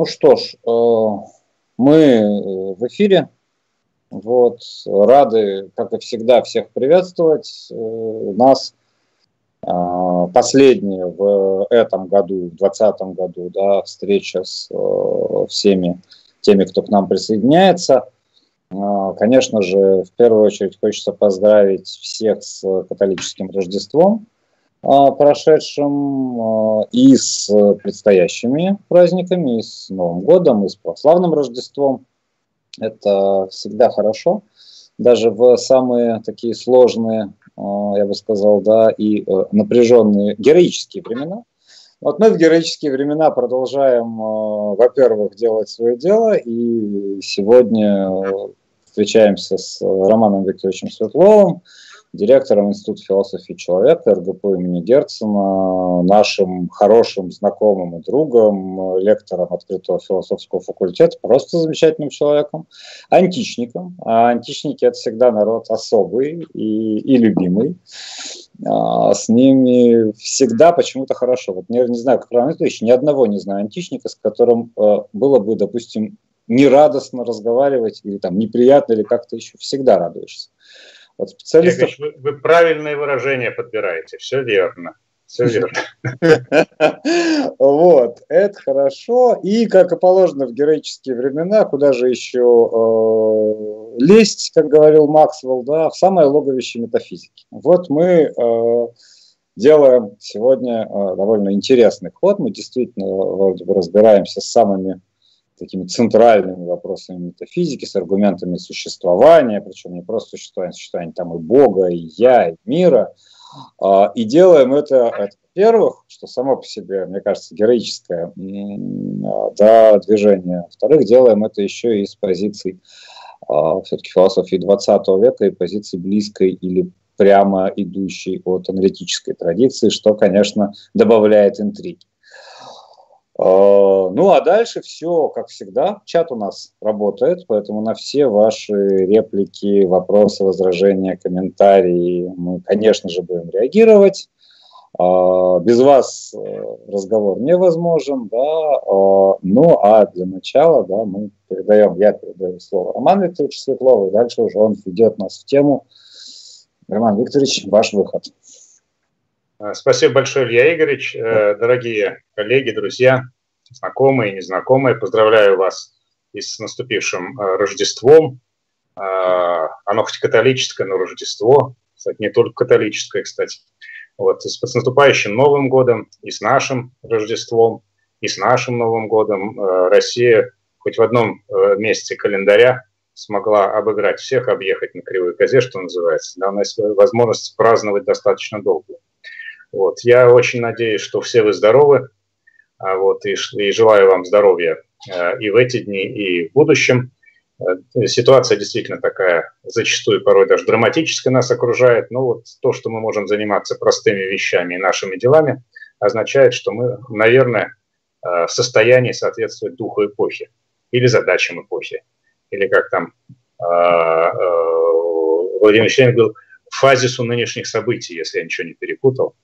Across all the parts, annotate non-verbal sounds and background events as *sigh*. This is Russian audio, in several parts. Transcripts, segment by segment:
Ну что ж, э, мы в эфире. Вот, рады, как и всегда, всех приветствовать. Нас последняя в этом году, в 2020 году, да, встреча с всеми теми, кто к нам присоединяется – конечно же, в первую очередь хочется поздравить всех с католическим Рождеством прошедшим а, и с предстоящими праздниками, и с Новым годом, и с православным Рождеством. Это всегда хорошо. Даже в самые такие сложные, я бы сказал, да, и э, напряженные героические времена. Вот мы в героические времена продолжаем, во-первых, делать свое дело, и сегодня встречаемся с Романом Викторовичем Светловым, директором Института философии человека РГПУ имени Герцена, нашим хорошим знакомым и другом, лектором открытого философского факультета, просто замечательным человеком, античником. А античники – это всегда народ особый и, и любимый. А, с ними всегда почему-то хорошо. Вот я не знаю, как Роман Викторович, ни одного не знаю античника, с которым э, было бы, допустим, нерадостно разговаривать, или там неприятно, или как-то еще, всегда радуешься. Вот специалистов... вы, вы правильное выражение подбираете, все верно. Все верно. Вот, это хорошо. И, как и положено в героические времена, куда же еще э, лезть, как говорил Максвелл, да, в самое логовище метафизики. Вот мы э, делаем сегодня э, довольно интересный ход. Мы действительно вроде бы разбираемся с самыми такими центральными вопросами метафизики, с аргументами существования, причем не просто существования, существования там и Бога, и я, и мира. А, и делаем это, во-первых, что само по себе, мне кажется, героическое да, движение. Во-вторых, делаем это еще и с позиций а, все-таки философии 20 века и позиции близкой или прямо идущей от аналитической традиции, что, конечно, добавляет интриги. А, ну а дальше все, как всегда, чат у нас работает, поэтому на все ваши реплики, вопросы, возражения, комментарии мы, конечно же, будем реагировать. А, без вас э, разговор невозможен, да. Ну а для начала, да, мы передаем, я передаю слово Роману Викторовичу Светлову, и дальше уже он ведет нас в тему. Роман Викторович, ваш выход. Э, спасибо большое, Илья Игоревич. Э, дорогие коллеги, друзья, знакомые и незнакомые, поздравляю вас и с наступившим э, Рождеством. Оно хоть католическое, но Рождество, кстати, не только католическое, кстати. Вот, и с наступающим Новым годом, и с нашим Рождеством, и с нашим Новым годом Россия хоть в одном месяце календаря смогла обыграть всех, объехать на кривой козе, что называется. Да, у нас возможность праздновать достаточно долго. Вот. Я очень надеюсь, что все вы здоровы, а вот, и, и желаю вам здоровья э, и в эти дни, и в будущем. Э, ситуация действительно такая, зачастую порой даже драматическая нас окружает, но вот то, что мы можем заниматься простыми вещами и нашими делами, означает, что мы, наверное, э, в состоянии соответствовать духу эпохи или задачам эпохи, или как там Владимир Ильич говорил, фазису нынешних событий, если я ничего не перепутал.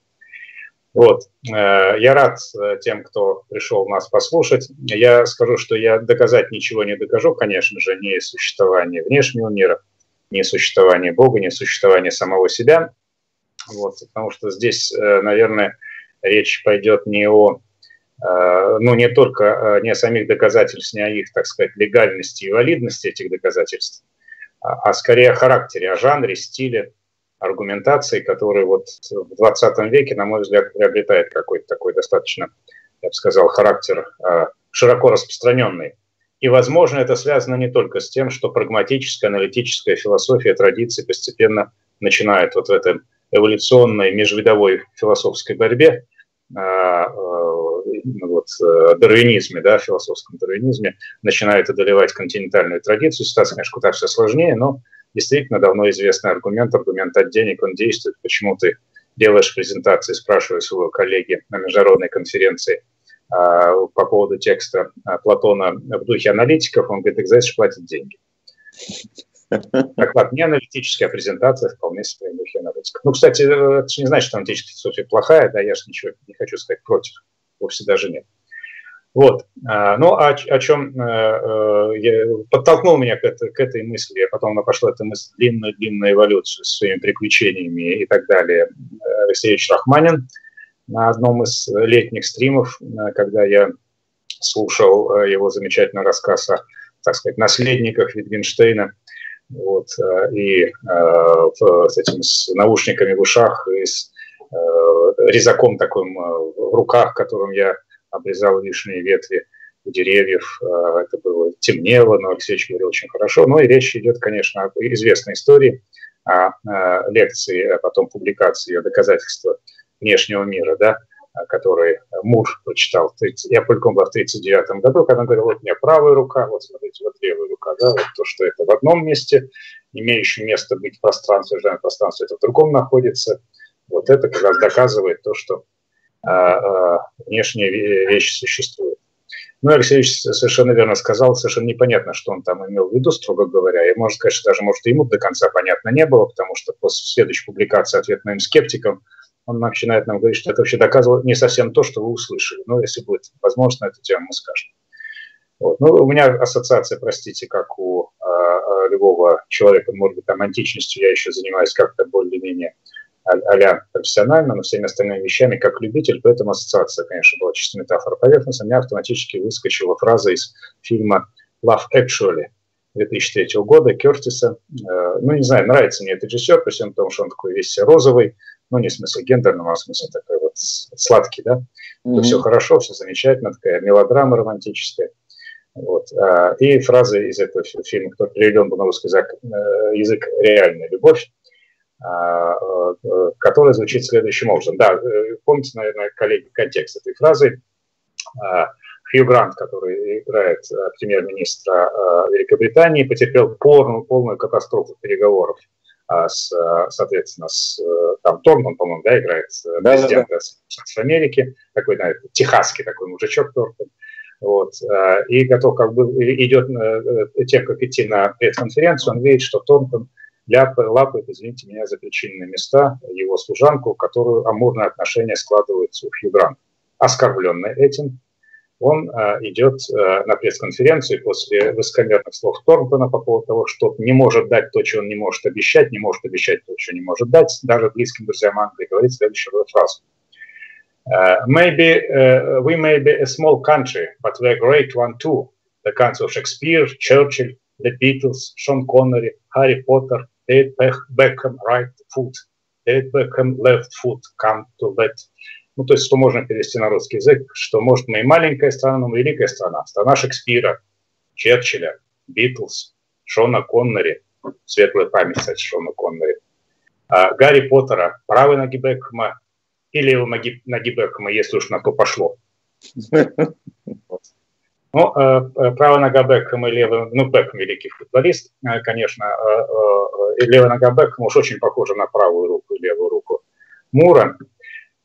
Вот. Э, я рад э, тем, кто пришел нас послушать. Я скажу, что я доказать ничего не докажу, конечно же, не существование внешнего мира, не существование Бога, не существование самого себя. Вот. Потому что здесь, э, наверное, речь пойдет не о ну, не только не о самих доказательств, не о их, так сказать, легальности и валидности этих доказательств, а, а скорее о характере, о жанре, стиле, аргументации, который вот в 20 веке, на мой взгляд, приобретает какой-то такой достаточно, я бы сказал, характер а, широко распространенный. И, возможно, это связано не только с тем, что прагматическая, аналитическая философия традиции постепенно начинает вот в этой эволюционной межвидовой философской борьбе, а, а, вот, э, дарвинизме, да, философском дарвинизме, начинает одолевать континентальную традицию. Ситуация, конечно, куда все сложнее, но действительно давно известный аргумент, аргумент от денег, он действует. Почему ты делаешь презентации, спрашивая своего коллеги на международной конференции а, по поводу текста а, Платона в духе аналитиков, он говорит, экзайс платит деньги. Так вот, не аналитическая презентация, вполне себе в духе аналитиков. Ну, кстати, это же не значит, что аналитическая философия плохая, да, я же ничего не хочу сказать против, вовсе даже нет. Вот. А, ну, о, о чем э, э, я, подтолкнул меня к, это, к этой мысли, а потом она пошла эта мысль длинную-длинную эволюцию с своими приключениями и так далее. Алексей Рахманин на одном из летних стримов, когда я слушал его замечательный рассказ о, так сказать, наследниках Витгенштейна, вот, и э, с этими с наушниками в ушах, и с э, резаком таким в руках, которым я обрезал лишние ветви у деревьев. А, это было темнело, но Алексеевич говорил очень хорошо. Ну и речь идет, конечно, об известной истории, о, о лекции, а потом публикации о доказательства внешнего мира, да, который Мур прочитал, я публиковал в 1939 году, когда он говорил, вот у меня правая рука, вот смотрите, вот левая рука, да, вот то, что это в одном месте, имеющее место быть в пространстве, пространство это в другом находится, вот это как раз доказывает то, что а, а, внешние вещи существуют. Ну, Алексеевич совершенно верно сказал, совершенно непонятно, что он там имел в виду, строго говоря. И можно сказать, что даже, может, ему до конца понятно не было, потому что после следующей публикации «Ответ моим скептикам» он начинает нам говорить, что это вообще доказывало не совсем то, что вы услышали. Но если будет возможно, эту тему мы скажем. Вот. Ну, у меня ассоциация, простите, как у э, любого человека, может быть, там античностью я еще занимаюсь как-то более-менее а профессионально, но всеми остальными вещами как любитель, поэтому ассоциация, конечно, была чисто метафора поверхности. У меня автоматически выскочила фраза из фильма «Love Actually» 2003 года Кертиса. Э, ну, не знаю, нравится мне этот режиссер, при всем том, что он такой весь розовый, ну, не в смысле гендерного, а в смысле такой вот сладкий, да, mm-hmm. все хорошо, все замечательно, такая мелодрама романтическая. Вот. А, и фраза из этого фильма, который переведен был на русский язык, э, язык «Реальная любовь», которая звучит следующим образом. Да, э, помните, наверное, коллеги, контекст этой фразы. А, Хью Грант, который играет э, премьер-министра Великобритании, потерпел полную, полную катастрофу переговоров с, соответственно, с там Торнтон, по-моему, да, играет да, президента да, да. Америки, такой, знаете, техасский такой мужичок Торнтон. Вот, и готов как бы идет тем, как идти на пресс-конференцию, он видит, что Торнтон лапает, извините меня, за причинные места его служанку, которую амурное отношение складывается у Хью Гранта. Оскорбленный этим, он э, идет э, на пресс-конференцию после высокомерных слов Торнтона по поводу того, что не может дать то, что он не может обещать, не может обещать то, что не может дать, даже близким друзьям Англии, говорит следующую фразу. Uh, maybe uh, we may be a small country, but we're a great one too. The country of Shakespeare, Churchill, the Beatles, Sean Connery, Harry Potter, David Beckham right foot, David Beckham left foot, come to let. Ну, то есть, что можно перевести на русский язык, что может мы и маленькая страна, но мы великая страна. Страна Шекспира, Черчилля, Битлз, Шона Коннери, светлая память, кстати, Шона Коннери, а, Гарри Поттера, правой ноги Бекхэма и левой ноги, ноги Бекхэма, если уж на то пошло. *laughs* Ну, э, э, правая нога Бекхэма и левая, ну, Бекхэм великий футболист, э, конечно, и левая нога Бекхэма уж очень похожа на правую руку и левую руку Мура.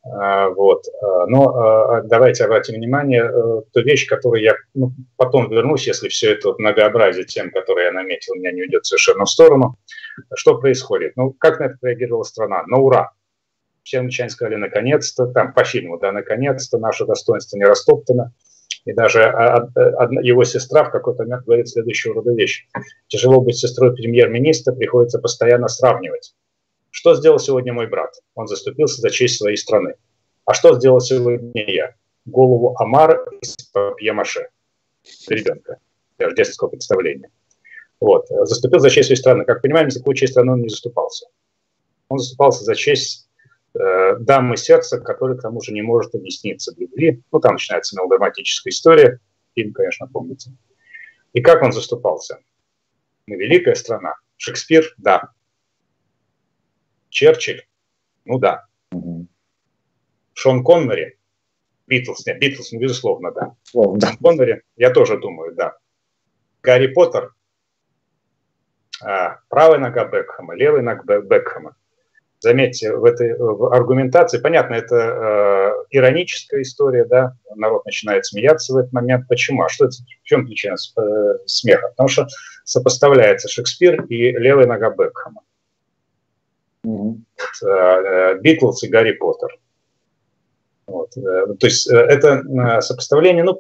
Вот. Но давайте обратим внимание, ту вещь, которую я ну, потом вернусь, если все это вот многообразие тем, которые я наметил, у меня не уйдет совершенно в сторону. Что происходит? Ну, как на это реагировала страна? На ура! Все англичане сказали, наконец-то, там по фильму, да, наконец-то наше достоинство не растоптано. И даже его сестра в какой-то момент говорит следующего рода вещь. Тяжело быть сестрой премьер-министра, приходится постоянно сравнивать. Что сделал сегодня мой брат? Он заступился за честь своей страны. А что сделал сегодня я? Голову Амара из папье-маше. Ребенка. Рождественского представления. Вот. Заступил за честь своей страны. Как понимаем, за какую честь страны он не заступался. Он заступался за честь дамы сердца, которая, к тому же, не может объясниться в любви. Ну, там начинается мелодраматическая история, фильм, конечно, помните. И как он заступался? Мы великая страна. Шекспир – да. Черчилль – ну да. Шон Коннери – Битлз, нет, Битлз, ну, безусловно, да. Шон Коннери, я тоже думаю, да. Гарри Поттер а, – правая нога Бекхэма, левая нога Бекхэма. Заметьте, в этой в аргументации, понятно, это э, ироническая история, да, народ начинает смеяться в этот момент. Почему? А что это, в чем причина э, смеха? Потому что сопоставляется Шекспир и левая нога Бекхэма. Mm-hmm. Битлз и Гарри Поттер. Вот. Вот. То есть это сопоставление, ну,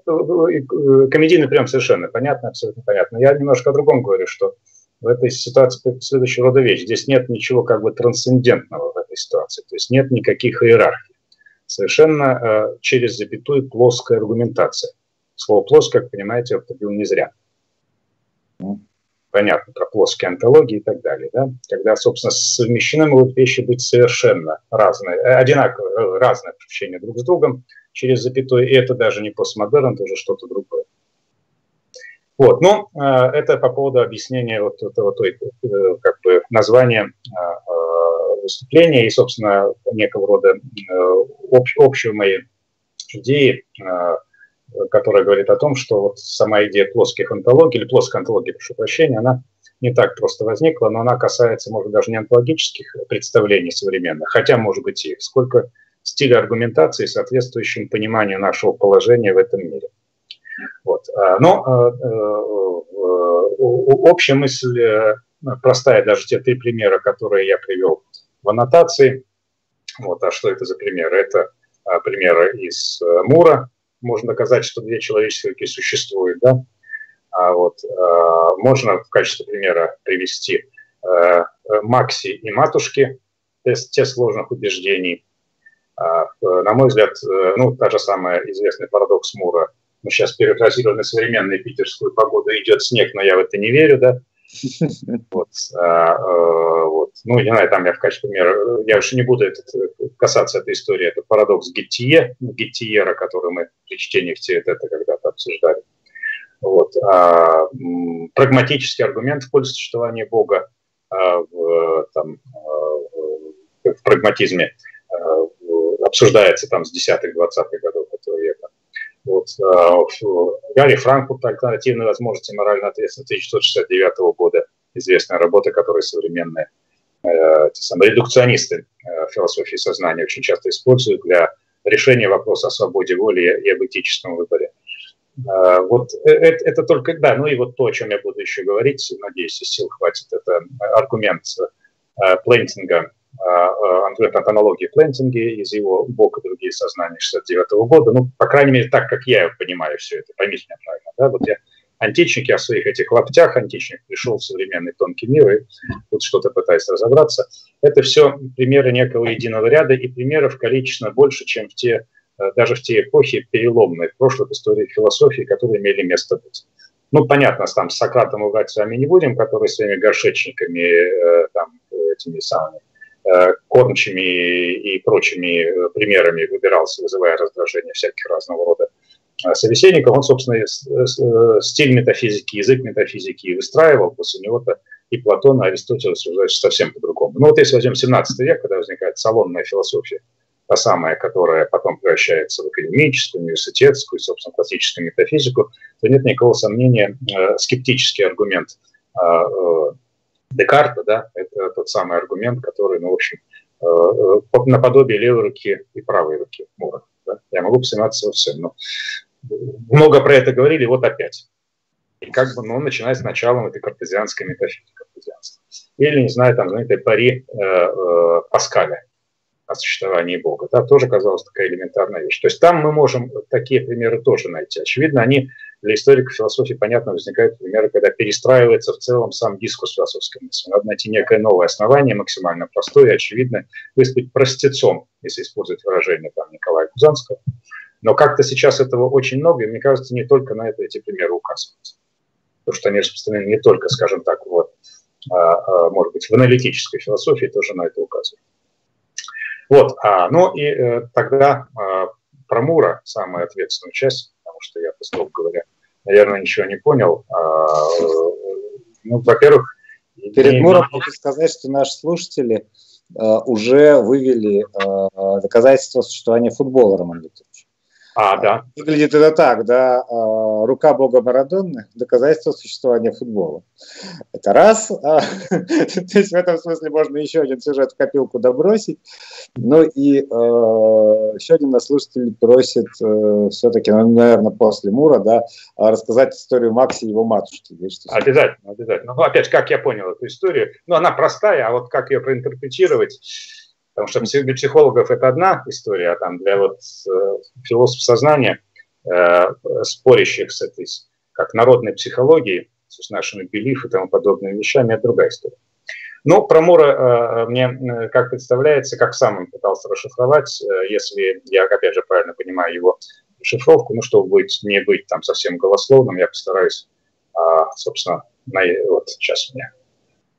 комедийный прям совершенно понятно, абсолютно понятно. Я немножко о другом говорю, что в этой ситуации следующего рода вещь. Здесь нет ничего как бы трансцендентного в этой ситуации, то есть нет никаких иерархий. Совершенно э, через запятую плоская аргументация. Слово «плоское», как понимаете, я употребил не зря. Ну, понятно, про плоские антологии и так далее. Да? Когда, собственно, совмещены могут вещи быть совершенно разные, э, одинаковые, э, разные ощущения друг с другом через запятую, и это даже не постмодерн, это уже что-то другое. Вот, ну, э, это по поводу объяснения вот этого той, э, как бы названия э, выступления и, собственно, некого рода общ, общей моей идеи, которая говорит о том, что вот сама идея плоских антологий, или плоской антологии, прошу прощения, она не так просто возникла, но она касается, может, даже не антологических представлений современных, хотя, может быть, и сколько стиля аргументации, соответствующим пониманию нашего положения в этом мире. Вот. А, но э, э, общая мысль э, простая, даже те три примера, которые я привел в аннотации. Вот, а что это за примеры? Это а, примеры из Мура. Можно доказать, что две человеческие существуют. Да? А вот, а, можно в качестве примера привести Макси и матушки, тест сложных убеждений. На мой взгляд, ну, та же самая известный парадокс Мура – мы сейчас перефразируем на современную питерскую погоду, идет снег, но я в это не верю, да. *laughs* Вот, а, а, вот. Ну, не знаю, там я в качестве примера, я уж не буду этот, касаться этой истории, это парадокс Геттие, Геттиера, который мы при чтении в это когда-то обсуждали. Вот. А, прагматический аргумент в пользу существования Бога а, в, там, а, в прагматизме а, обсуждается там с 10-х, 20-х годов этого века. Вот, э, Гарри Франкфурт «Альтернативные возможности моральной ответственности» 1969 года, известная работа, которую современные э, самые редукционисты э, философии сознания очень часто используют для решения вопроса о свободе воли и об этическом выборе. Э, вот это, это только, да, ну и вот то, о чем я буду еще говорить, надеюсь, сил хватит, это аргумент Плентинга Антуэт от аналогии Плентинге из его «Бог и другие сознания» 69 -го года. Ну, по крайней мере, так, как я понимаю все это. Поймите меня правильно. Да? Вот я античник, я в своих этих лаптях античник пришел в современный тонкий мир и тут что-то пытаюсь разобраться. Это все примеры некого единого ряда и примеров количественно больше, чем в те, э, даже в те эпохи переломные в прошлой истории философии, которые имели место быть. Ну, понятно, там с Сократом играть с вами не будем, который своими горшечниками, э, там, этими самыми кормчими и прочими э, примерами выбирался, вызывая раздражение всяких разного рода э, собеседников. Он, собственно, стиль метафизики, язык метафизики выстраивал. После него-то и Платон, и Аристотель рассуждают совсем по-другому. Ну вот если возьмем 17 век, когда возникает салонная философия, та самая, которая потом превращается в академическую, университетскую, собственно, классическую метафизику, то нет никакого сомнения, скептический аргумент Декарта, да, это тот самый аргумент, который, ну, в общем, э, э, наподобие левой руки и правой руки Мура. Да? Я могу посомневаться во всем, но много про это говорили, вот опять. И как бы, ну, начиная с началом этой картезианской метафизики, картезианства. Или, не знаю, там, знаете, пари э, э, Паскаля, о существовании Бога. Да, тоже казалось такая элементарная вещь. То есть там мы можем такие примеры тоже найти. Очевидно, они для историка философии, понятно, возникают примеры, когда перестраивается в целом сам дискурс философской мысли. Надо найти некое новое основание, максимально простое и, очевидно, выступить простецом, если использовать выражение там, Николая Кузанского. Но как-то сейчас этого очень много, и мне кажется, не только на это эти примеры указываются. Потому что они распространены не только, скажем так, вот, а, а, может быть, в аналитической философии тоже на это указывают. Вот, а, ну и э, тогда э, про Мура, самая ответственная часть, что я, по слову говоря, наверное, ничего не понял. А, э, ну, во-первых... Перед Муром хочу сказать, что наши слушатели э, уже вывели э, доказательства существования футбола, Роман Викторович. А, да. Выглядит это так, да, а, рука бога Марадонны – доказательство существования футбола. Это раз. А, *laughs* то есть в этом смысле можно еще один сюжет в копилку добросить. Ну и э, еще один наш слушатель просит э, все-таки, ну, наверное, после Мура, да, рассказать историю Макси и его матушки. Обязательно, обязательно. Ну, опять, как я понял эту историю, ну, она простая, а вот как ее проинтерпретировать, Потому что для психологов это одна история, а там для вот э, философов сознания, э, спорящих с этой, как народной психологией, с нашими белив и тому подобными вещами, это другая история. Но про Мура э, мне, как представляется, как сам он пытался расшифровать, если я, опять же, правильно понимаю его шифровку, ну, чтобы быть, не быть там совсем голословным, я постараюсь, э, собственно, на, вот сейчас у меня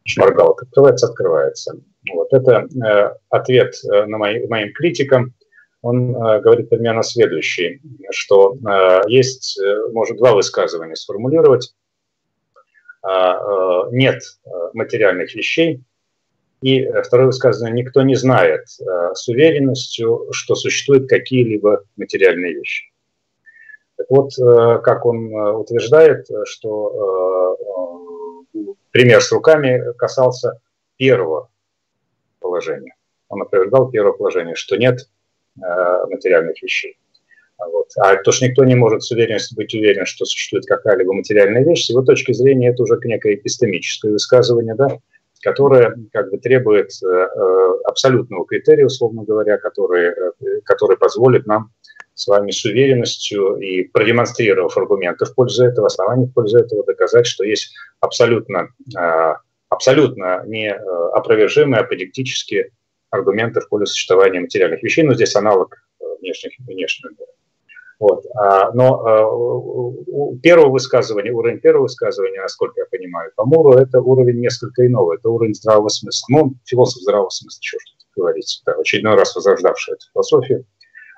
шмаргалка открывается, открывается. Вот это э, ответ э, на мои, моим критикам. Он э, говорит примерно следующий, что э, есть, э, может, два высказывания сформулировать. Э, э, нет материальных вещей. И второе высказывание, никто не знает с уверенностью, что существуют какие-либо материальные вещи. Так вот, как он утверждает, что пример с руками касался первого положения. Он утверждал первое положение, что нет э, материальных вещей. Вот. А то, что никто не может с уверенностью быть уверен, что существует какая-либо материальная вещь, с его точки зрения это уже некое эпистемическое высказывание, да, которое как бы требует э, э абсолютного критерия, условно говоря, который, э, который позволит нам с вами с уверенностью и продемонстрировав аргументы в пользу этого, оснований в пользу этого, доказать, что есть абсолютно э, абсолютно неопровержимые аподектические аргументы в пользу существования материальных вещей, но здесь аналог э, внешних, внешнего мира. Вот. А, но а, у первого высказывания, уровень первого высказывания, насколько я понимаю, по Муру, это уровень несколько иного, это уровень здравого смысла. Ну, философ здравого смысла, что говорить, да, очередной раз возрождавший эту философию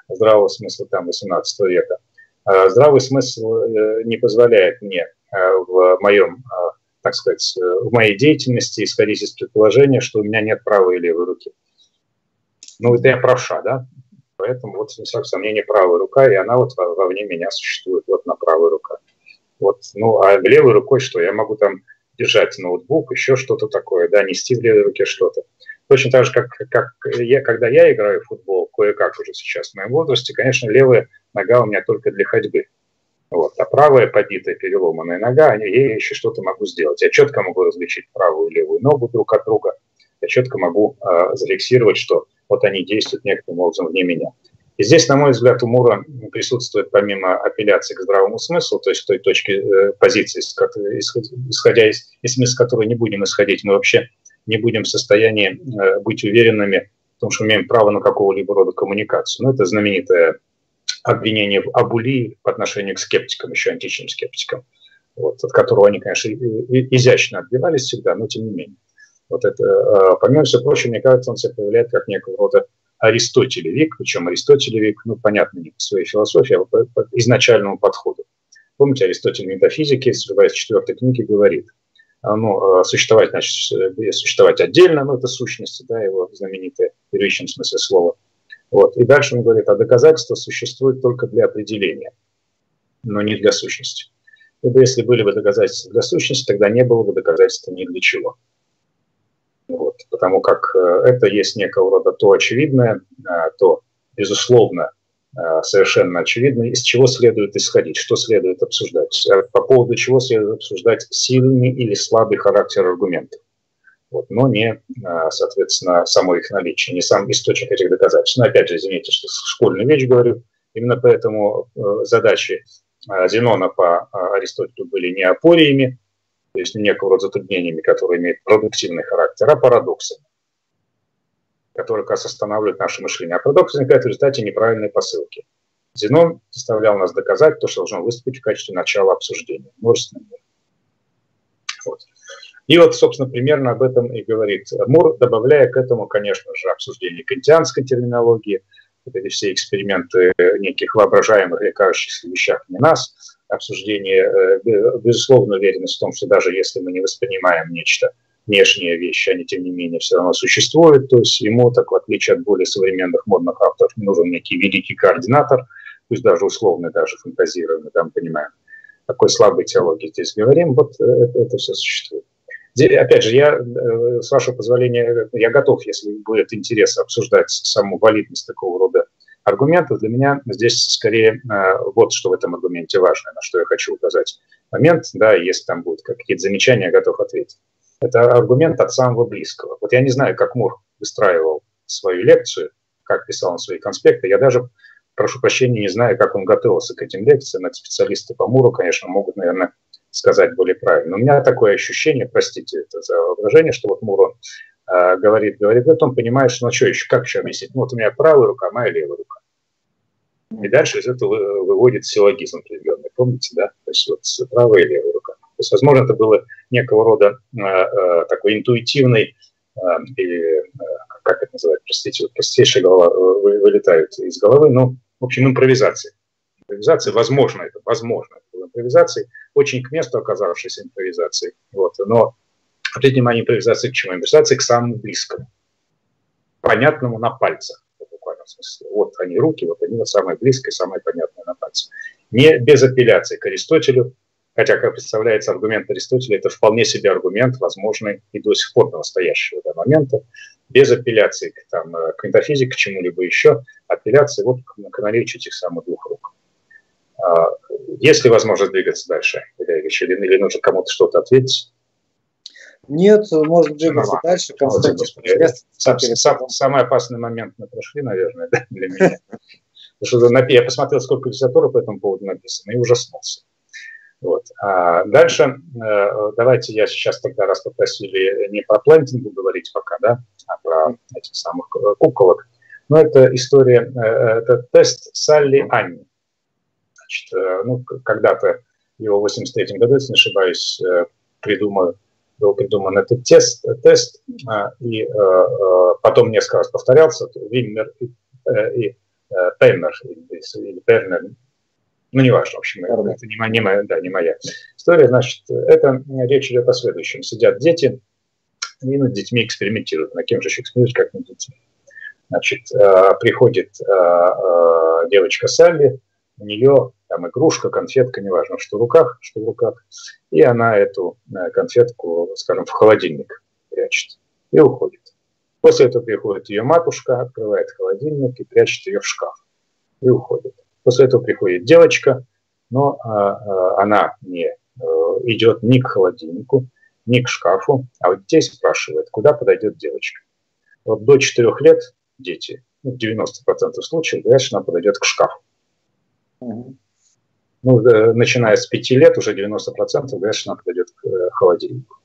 здравого смысла там 18 века. А здравый смысл э, не позволяет мне в моем так сказать, в моей деятельности исходить из предположения, что у меня нет правой и левой руки. Ну, это я правша, да? Поэтому вот, без всякого сомнения, правая рука, и она вот вовне меня существует, вот на правой рука. Вот, ну, а левой рукой что? Я могу там держать ноутбук, еще что-то такое, да, нести в левой руке что-то. Точно так же, как, как я, когда я играю в футбол, кое-как уже сейчас в моем возрасте, конечно, левая нога у меня только для ходьбы. Вот. А правая побитая переломанная нога, я еще что-то могу сделать. Я четко могу различить правую и левую ногу друг от друга. Я четко могу э, зафиксировать, что вот они действуют некоторым образом вне меня. И здесь, на мой взгляд, у Мура присутствует помимо апелляции к здравому смыслу, то есть той точки э, позиции, исходя из, из смысла которой не будем исходить, мы вообще не будем в состоянии э, быть уверенными в том, что имеем право на какого-либо рода коммуникацию. Ну, это знаменитая обвинение в абулии по отношению к скептикам, еще античным скептикам, вот, от которого они, конечно, изящно отбивались всегда, но тем не менее. Вот это, а, помимо всего прочего, мне кажется, он себя проявляет как некого рода аристотелевик, причем аристотелевик, ну, понятно, не по своей философии, а по, по изначальному подходу. Помните, Аристотель в метафизике, в четвертой книге, говорит, ну, а, существовать, значит, э, существовать отдельно, ну, это сущности, да, его знаменитое в первичном смысле слова – вот. И дальше он говорит, а доказательства существуют только для определения, но не для сущности. Ибо если были бы доказательства для сущности, тогда не было бы доказательства ни для чего. Вот. Потому как э, это есть некого рода то очевидное, э, то, безусловно, совершенно очевидно, из чего следует исходить, что следует обсуждать, по поводу чего следует обсуждать сильный или слабый характер аргументов. Вот, но не, а, соответственно, само их наличие, не сам источник этих доказательств. Но опять же, извините, что школьную вещь говорю, именно поэтому э, задачи Зенона по Аристотелю были не апориями, то есть не некого рода затруднениями, которые имеют продуктивный характер, а парадоксами, которые как раз останавливают наше мышление. А парадокс возникает в результате неправильной посылки. Зенон заставлял нас доказать то, что должно выступить в качестве начала обсуждения. Множественный мир. Вот. И вот, собственно, примерно об этом и говорит Мур, добавляя к этому, конечно же, обсуждение кантианской терминологии, вот эти все эксперименты неких воображаемых и кажущихся вещах не нас, обсуждение, э, безусловно, уверенность в том, что даже если мы не воспринимаем нечто, внешние вещи, они, тем не менее, все равно существуют. То есть ему, так в отличие от более современных модных авторов, нужен некий великий координатор, пусть даже условный, даже фантазированный, там, понимаем, такой слабой теологии здесь говорим, вот э, это, это все существует. Опять же, я, э, с вашего позволения, я готов, если будет интерес, обсуждать саму валидность такого рода аргументов. Для меня здесь скорее э, вот что в этом аргументе важно, на что я хочу указать момент, да, если там будут какие-то замечания, я готов ответить. Это аргумент от самого близкого. Вот я не знаю, как Мур выстраивал свою лекцию, как писал он свои конспекты. Я даже, прошу прощения, не знаю, как он готовился к этим лекциям. Это специалисты по Муру, конечно, могут, наверное, сказать более правильно. Но у меня такое ощущение, простите это за воображение, что вот Мурон э, говорит, говорит, потом понимаешь, ну что еще, как еще объяснить? Ну вот у меня правая рука, моя левая рука. И дальше из этого выводит силлогизм определенный, помните, да? То есть вот правая и левая. То есть, возможно, это было некого рода э, э, такой интуитивный э, э, как это называется, простите, простейшая голова э, вылетает из головы, ну, в общем, импровизация. Импровизация, возможно, это возможно, это была импровизация, очень к месту оказавшейся импровизации. Вот, но обратите внимание, импровизация к чему? Импровизация к самому близкому, понятному на пальцах смысле, вот они руки, вот они вот самое близкое, самое понятное на пальце. Не без апелляции к Аристотелю, хотя, как представляется, аргумент Аристотеля – это вполне себе аргумент, возможный и до сих пор до настоящего до момента, без апелляции к, там, к метафизике, к чему-либо еще, апелляции вот к, к наличию этих самых двух рук. А, есть ли возможность двигаться дальше, или, или нужно кому-то что-то ответить? Нет, может двигаться дальше. Константин, сам, сам, самый опасный момент мы прошли, наверное, да, для меня. *laughs* Потому что я посмотрел, сколько литературы по этому поводу написано, и ужаснулся. Вот. А дальше э, давайте я сейчас тогда, раз попросили не про плантингу говорить пока, да, а про этих самых э, куколок. Но это история, э, это тест Салли Анни. Значит, ну, когда-то его в 83 году, если не ошибаюсь, придумал был придуман этот тест, тест и потом несколько раз повторялся, Виммер и, и Пеймер, или Пернер, ну, не важно, в общем, это не, не, моя, да, не моя история. Значит, это речь идет о следующем. Сидят дети, и над детьми экспериментируют. На кем же еще экспериментируют, как над детьми. Значит, приходит девочка Салли, у нее там игрушка, конфетка, неважно, что в руках, что в руках, и она эту э, конфетку, скажем, в холодильник прячет и уходит. После этого приходит ее матушка, открывает холодильник и прячет ее в шкаф и уходит. После этого приходит девочка, но а, а, она не а, идет ни к холодильнику, ни к шкафу, а вот детей спрашивает, куда подойдет девочка. Вот до 4 лет дети, ну, в 90% случаев, говорят, что она подойдет к шкафу ну, э, начиная с 5 лет, уже 90% говорят, что она подойдет к э, холодильнику.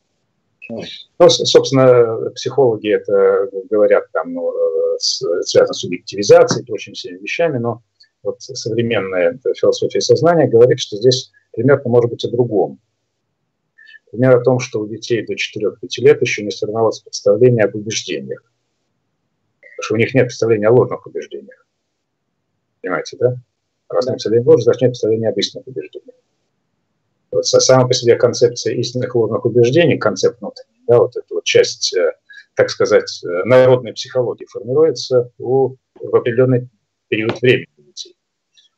Ну, собственно, психологи это говорят, там, ну, э, связано с субъективизацией, очень всеми вещами, но вот современная философия сознания говорит, что здесь примерно может быть о другом. Пример о том, что у детей до 4-5 лет еще не сформировалось представление об убеждениях. Потому что у них нет представления о ложных убеждениях. Понимаете, да? разным целям ложь начнет представление об истинных убеждениях. Вот сама по себе концепция истинных ложных убеждений, концепт внутренний, да, вот эта вот часть, э, так сказать, э, народной психологии формируется у, в определенный период времени.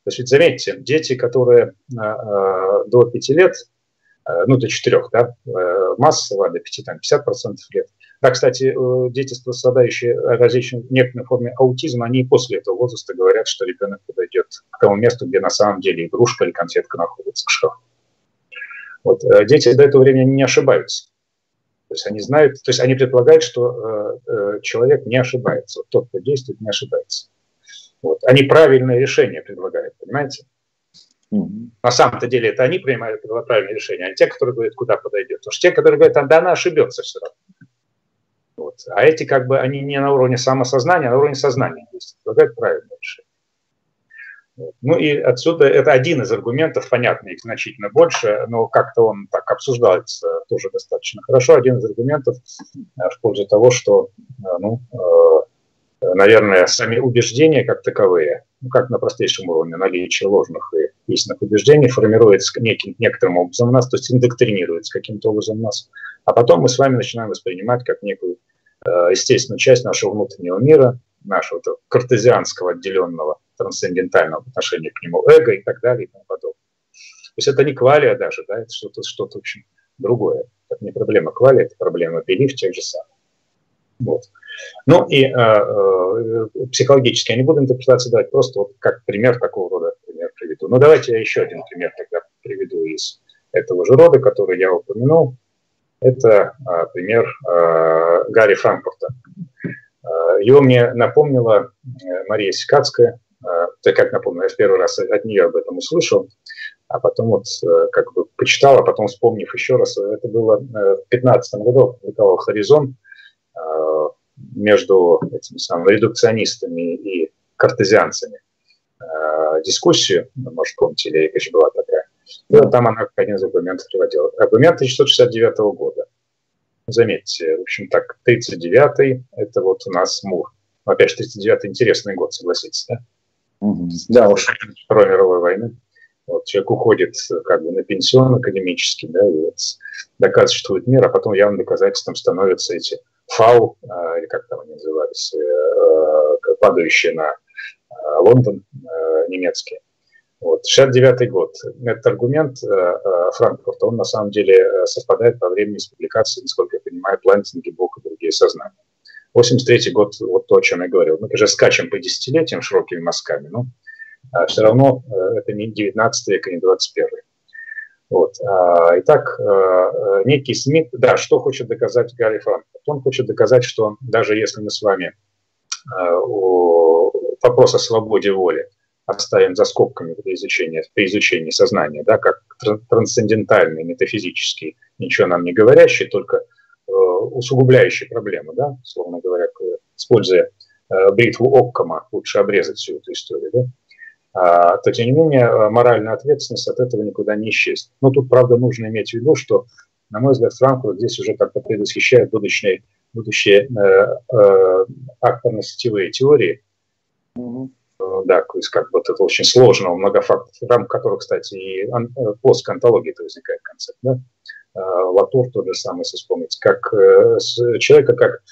То есть, заметьте, дети, которые э, до 5 лет, э, ну, до 4, да, массово, до 5, там, 50% лет, да, кстати, дети, страдающие различной некоторой форме аутизма, они после этого возраста говорят, что ребенок подойдет к тому месту, где на самом деле игрушка или конфетка находится, к шкафу. Вот. Э, дети до этого времени не ошибаются. То есть они знают, то есть они предполагают, что э, э, человек не ошибается. Тот, кто действует, не ошибается. Вот. Они правильное решение предлагают, понимаете? Mm-hmm. На самом-то деле это они принимают правильное решение, а те, которые говорят, куда подойдет. Потому что те, которые говорят, да, она ошибется все равно. Вот. А эти как бы, они не на уровне самосознания, а на уровне сознания действуют. Предлагают правильное решение. Вот. Ну и отсюда это один из аргументов, понятно, их значительно больше, но как-то он так обсуждается тоже достаточно хорошо. Один из аргументов э, в пользу того, что, э, ну, э, наверное, сами убеждения как таковые, ну, как на простейшем уровне наличие ложных и истинных убеждений формируется неким, некоторым образом нас, то есть индоктринируется каким-то образом нас, а потом мы с вами начинаем воспринимать как некую Э, естественную часть нашего внутреннего мира, нашего картезианского отделенного трансцендентального отношения к нему эго и так далее и тому подобное. То есть это не квалия даже, да, это что-то, что-то в общем, другое. Это не проблема квалия, это проблема белив тех же самых. Вот. Ну и э, э, психологически я не буду интерпретации давать, просто вот как пример такого рода пример приведу. Ну давайте я еще один пример тогда приведу из этого же рода, который я упомянул. Это а, пример а, Гарри Франкфурта. Ее мне напомнила Мария Сикацкая. Так как напомню, я в первый раз от нее об этом услышал, а потом вот как бы почитал, а потом вспомнив еще раз, это было в 2015 году, опубликовал «Хоризон» между этими самыми редукционистами и картезианцами дискуссию, может, помните, Илья Яковлевич была такая, вот там она один из аргументов приводила. Аргумент 1969 года. Заметьте, в общем так, 39-й – это вот у нас Мур. Но опять же, 39-й – интересный год, согласитесь, да? Да уж. Второй мировой войны. Вот, человек уходит как бы на пенсион академический, да, и вот доказывает, существует мир, а потом явным доказательством становятся эти ФАУ, а, или как там они назывались, э, э, падающие на э, Лондон немецкие. Вот. 69 год. Этот аргумент Франкфурта, он на самом деле совпадает по времени с публикацией, насколько я понимаю, Плантинги, Бог и другие сознания. 83 год, вот то, о чем я говорил. Мы, конечно, скачем по десятилетиям широкими мазками, но а все равно это не 19 век и не 21 вот. А, итак, некий Смит, да, что хочет доказать Гарри Франкфурт? Он хочет доказать, что даже если мы с вами вопрос о свободе воли оставим за скобками при изучении, при изучении сознания, да, как трансцендентальный, метафизический, ничего нам не говорящий, только э, усугубляющий проблему, да, словно говоря, используя э, бритву Оккома, лучше обрезать всю эту историю, да, то, тем не менее, э, моральная ответственность от этого никуда не исчезнет. Но тут, правда, нужно иметь в виду, что, на мой взгляд, Франкфурт здесь уже как-то предвосхищает будущие, будущие э, э, акторно-сетевые теории, mm-hmm да, то есть как бы вот это очень сложного многофакторного, в рамках которого, кстати, и э, плоская антология -то возникает концепт, да? Латур тот же самый, если вспомнить, как человека как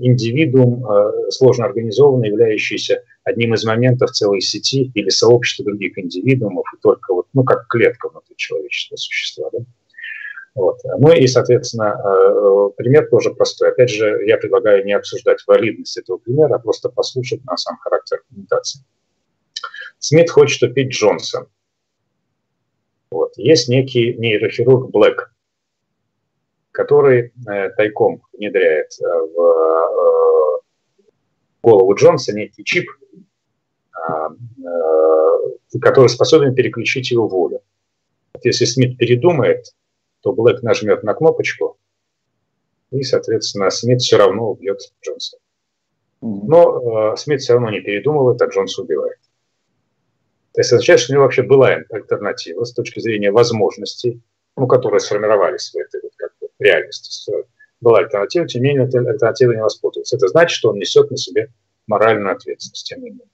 индивидуум, сложно организованный, являющийся одним из моментов целой сети или сообщества других индивидуумов, и только вот, ну, как клетка внутри человеческого существа. Да? Вот. Ну и, соответственно, э, пример тоже простой. Опять же, я предлагаю не обсуждать валидность этого примера, а просто послушать на сам характер аргументации. Смит хочет убить Джонсон. Вот. Есть некий нейрохирург Блэк, который э, тайком внедряет э, в голову Джонса некий чип, э, э, который способен переключить его волю. Если Смит передумает, то Блэк нажмет на кнопочку, и, соответственно, Смит все равно убьет Джонса. Но э, Смит все равно не передумывает, а Джонса убивает. То есть означает, что у него вообще была альтернатива с точки зрения возможностей, ну, которые сформировались в этой вот, как бы, реальности. Была альтернатива, тем не менее, эта альтернатива не воспользуется. Это значит, что он несет на себе моральную ответственность, тем не менее.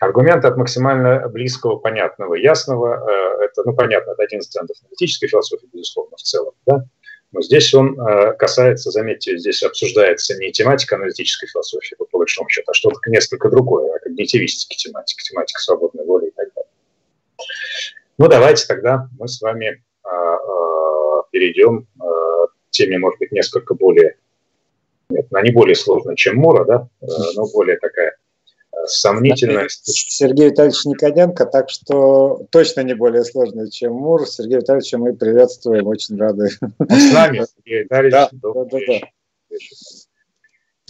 Аргумент от максимально близкого, понятного, ясного, э, это, ну, понятно, это один из центров аналитической философии, безусловно, в целом, да, но здесь он э, касается, заметьте, здесь обсуждается не тематика аналитической философии, по большому счету, а что-то несколько другое, а когнитивистики тематика, тематика свободной воли и так далее. Ну, давайте тогда мы с вами э, перейдем теме, может быть, несколько более, нет, она не более сложная, чем Мура, да, но более такая сомнительность. Сергей Витальевич Никоненко, так что точно не более сложный, чем Мур. Сергей Витальевич, мы приветствуем, очень рады. С нами, Сергей Витальевич. Да, да, да, да.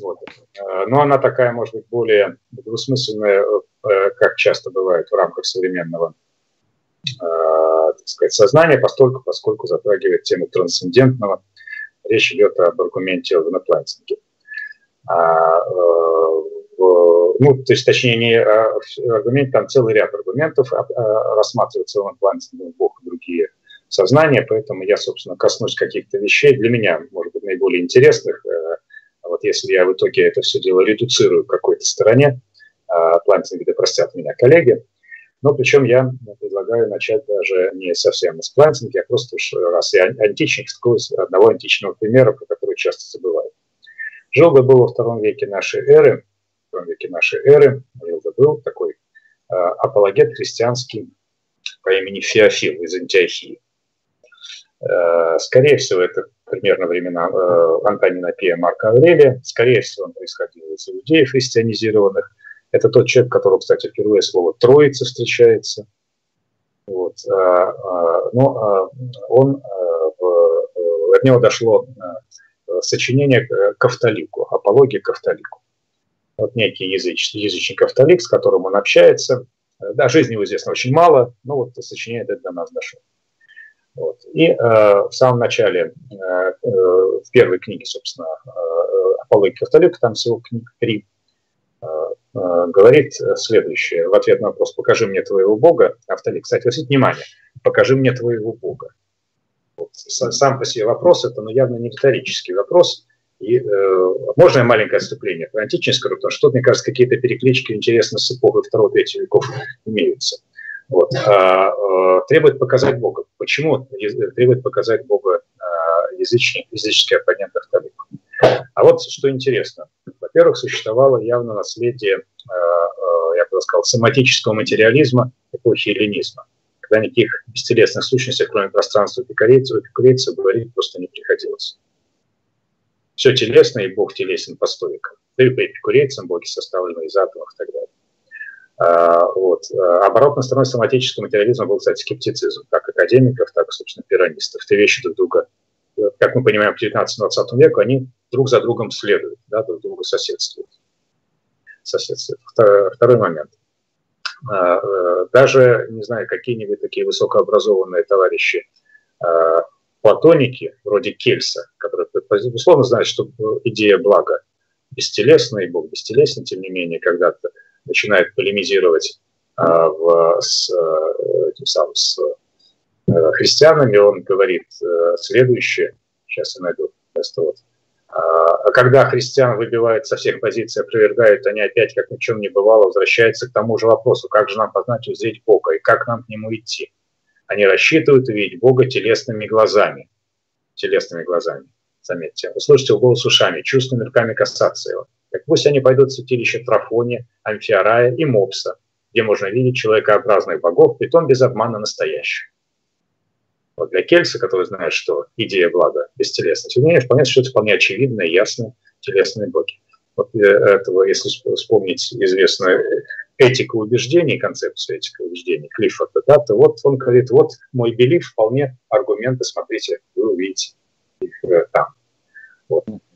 Вот. Э, но она такая, может быть, более двусмысленная, э, как часто бывает в рамках современного э, так сказать, сознания, поскольку, поскольку затрагивает тему трансцендентного. Речь идет об аргументе в инопланетнике. А, ну, то есть, точнее, не а, аргумент, там целый ряд аргументов а, а, рассматривается в плане Бог и другие сознания, поэтому я, собственно, коснусь каких-то вещей, для меня, может быть, наиболее интересных. Э, вот если я в итоге это все дело редуцирую к какой-то стороне, плантинг, да простят меня коллеги, но причем я предлагаю начать даже не совсем с плантинга, а просто уж раз я античник, с одного античного примера, про который часто забываю. Жил бы был во втором веке нашей эры втором веке нашей эры, это был такой э, апологет христианский по имени Феофил из Антиохии. Э, скорее всего, это примерно времена э, Антонина Пия Марка Аврелия. Скорее всего, он происходил из иудеев христианизированных. Это тот человек, которого, кстати, впервые слово «троица» встречается. Вот. Но он, от него дошло сочинение к Автолику, апология к Автолику. Вот некий языч, язычник Автолик, с которым он общается. Да, жизни его известно очень мало, но вот сочинение это до нас дошло. Вот. И э, в самом начале, э, э, в первой книге, собственно, э, Апология Католика, там всего книг три, э, э, говорит следующее, в ответ на вопрос «покажи мне твоего Бога», Автолик, кстати, обратите внимание, «покажи мне твоего Бога». Вот. Сам по себе вопрос, это ну, явно не риторический вопрос, и э, можно я маленькое отступление про античность скажу, потому что тут, мне кажется, какие-то переклички интересно с эпохой второго-третьего веков *laughs* имеются. Вот. А, а, требует показать Бога. Почему требует показать Бога а, язычник, языческий оппонент Автолика? А вот что интересно. Во-первых, существовало явно наследие, а, а, я бы сказал, соматического материализма эпохи эллинизма, когда никаких бестелесных сущностей, кроме пространства эпикурейцев, эпикурейцев говорить просто не приходилось. Все телесное, и Бог телесен по стойкам. Да и по эпикурейцам боги составлены из атомов и так далее. А, вот. А оборотной стороной соматического материализма был, кстати, скептицизм, как академиков, так и, собственно, пиранистов. Те вещи друг друга, как мы понимаем, в 19-20 веку, они друг за другом следуют, да, друг другу соседствуют. соседствуют. Второй момент. А, э, даже, не знаю, какие-нибудь такие высокообразованные товарищи платоники, вроде Кельса, которые, безусловно, знают, что идея блага бестелесна, и Бог бестелесен, тем не менее, когда-то начинает полемизировать а, в, с, э, этим самым, с а, христианами, он говорит а, следующее, сейчас я найду место вот. А когда христиан выбивают со всех позиций, опровергают, они опять, как ни в чем не бывало, возвращаются к тому же вопросу, как же нам познать узреть Бога и как нам к Нему идти. Они рассчитывают увидеть Бога телесными глазами. Телесными глазами, заметьте. Услышать его голос ушами, чувственными руками касаться его. Так пусть они пойдут в святилище Трафония, Амфиарая и Мопса, где можно видеть человекообразных богов, при том без обмана настоящих. Для Кельса, который знает, что идея блага бестелесна, тем не менее, вполне что это вполне очевидно и ясно телесные боги. Вот этого, если вспомнить известную этику убеждений, концепцию этики убеждений Клиффорда, да, то вот он говорит, вот мой белив вполне аргументы, смотрите, вы увидите их э, там.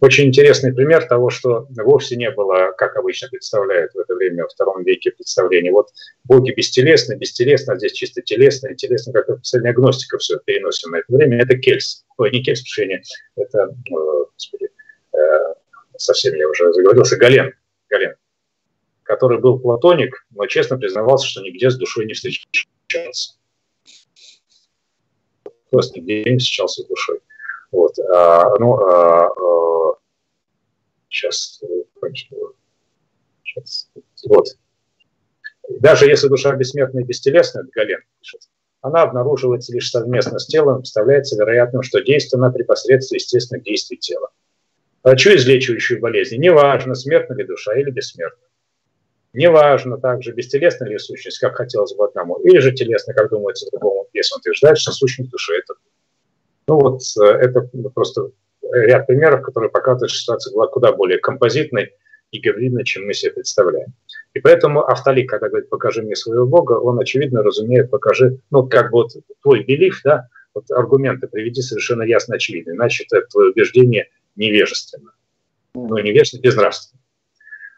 Очень интересный пример того, что вовсе не было, как обычно представляют в это время, во втором веке представления. Вот боги бестелесны, бестелесно, а здесь чисто телесно, и телесно, как представление агностика все переносим на это время. Это Кельс. Ой, не Кельс, пишение, это, э, господи, э, совсем я уже заговорился, Гален. Гален который был платоник, но честно признавался, что нигде с душой не встречался. Просто нигде не встречался с душой. Вот. А, ну, а, а, сейчас, сейчас, вот. Даже если душа бессмертная и бестелесная, Гален пишет, она обнаруживается лишь совместно с телом, представляется вероятным, что действует она при посредстве естественных действий тела. Врачу излечивающую болезни, неважно, смертна ли душа или бессмертна. Неважно также, бестелесна ли сущность, как хотелось бы одному, или же телесно, как думается другому, если он утверждает, что сущность души – это ну вот э, это просто ряд примеров, которые показывают, что ситуация была куда более композитной и гибридной, чем мы себе представляем. И поэтому Автолик, когда говорит «покажи мне своего Бога», он, очевидно, разумеет «покажи», ну, как бы вот твой белив, да, вот аргументы приведи совершенно ясно очевидно, иначе это твое убеждение невежественно. Ну, невежественно, безнравственно.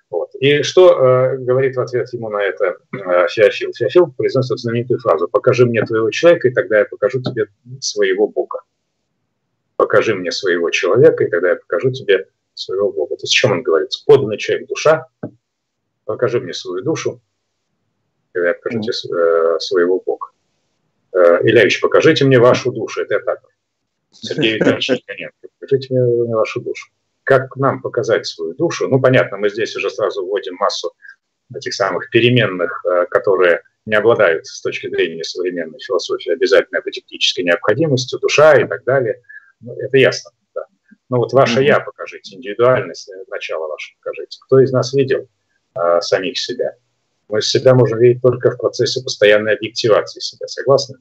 Вот. И что э, говорит в ответ ему на это э, Феофил? Феофил произносит знаменитую фразу «покажи мне твоего человека, и тогда я покажу тебе своего Бога» покажи мне своего человека, и тогда я покажу тебе своего Бога. То есть о чем он говорит? Поданный человек – душа, покажи мне свою душу, тогда я покажу тебе э, своего Бога. Э, покажите мне вашу душу, это я так. Сергей Витальевич *laughs* Никоненко, покажите мне вашу душу. Как нам показать свою душу? Ну, понятно, мы здесь уже сразу вводим массу этих самых переменных, э, которые не обладают с точки зрения современной философии обязательно аподектической необходимостью, душа и так далее – ну, это ясно. Да. Но ну, вот ваше «я» покажите, индивидуальность, э, начало ваше покажите. Кто из нас видел а, самих себя? Мы себя можем видеть только в процессе постоянной объективации себя. Согласны?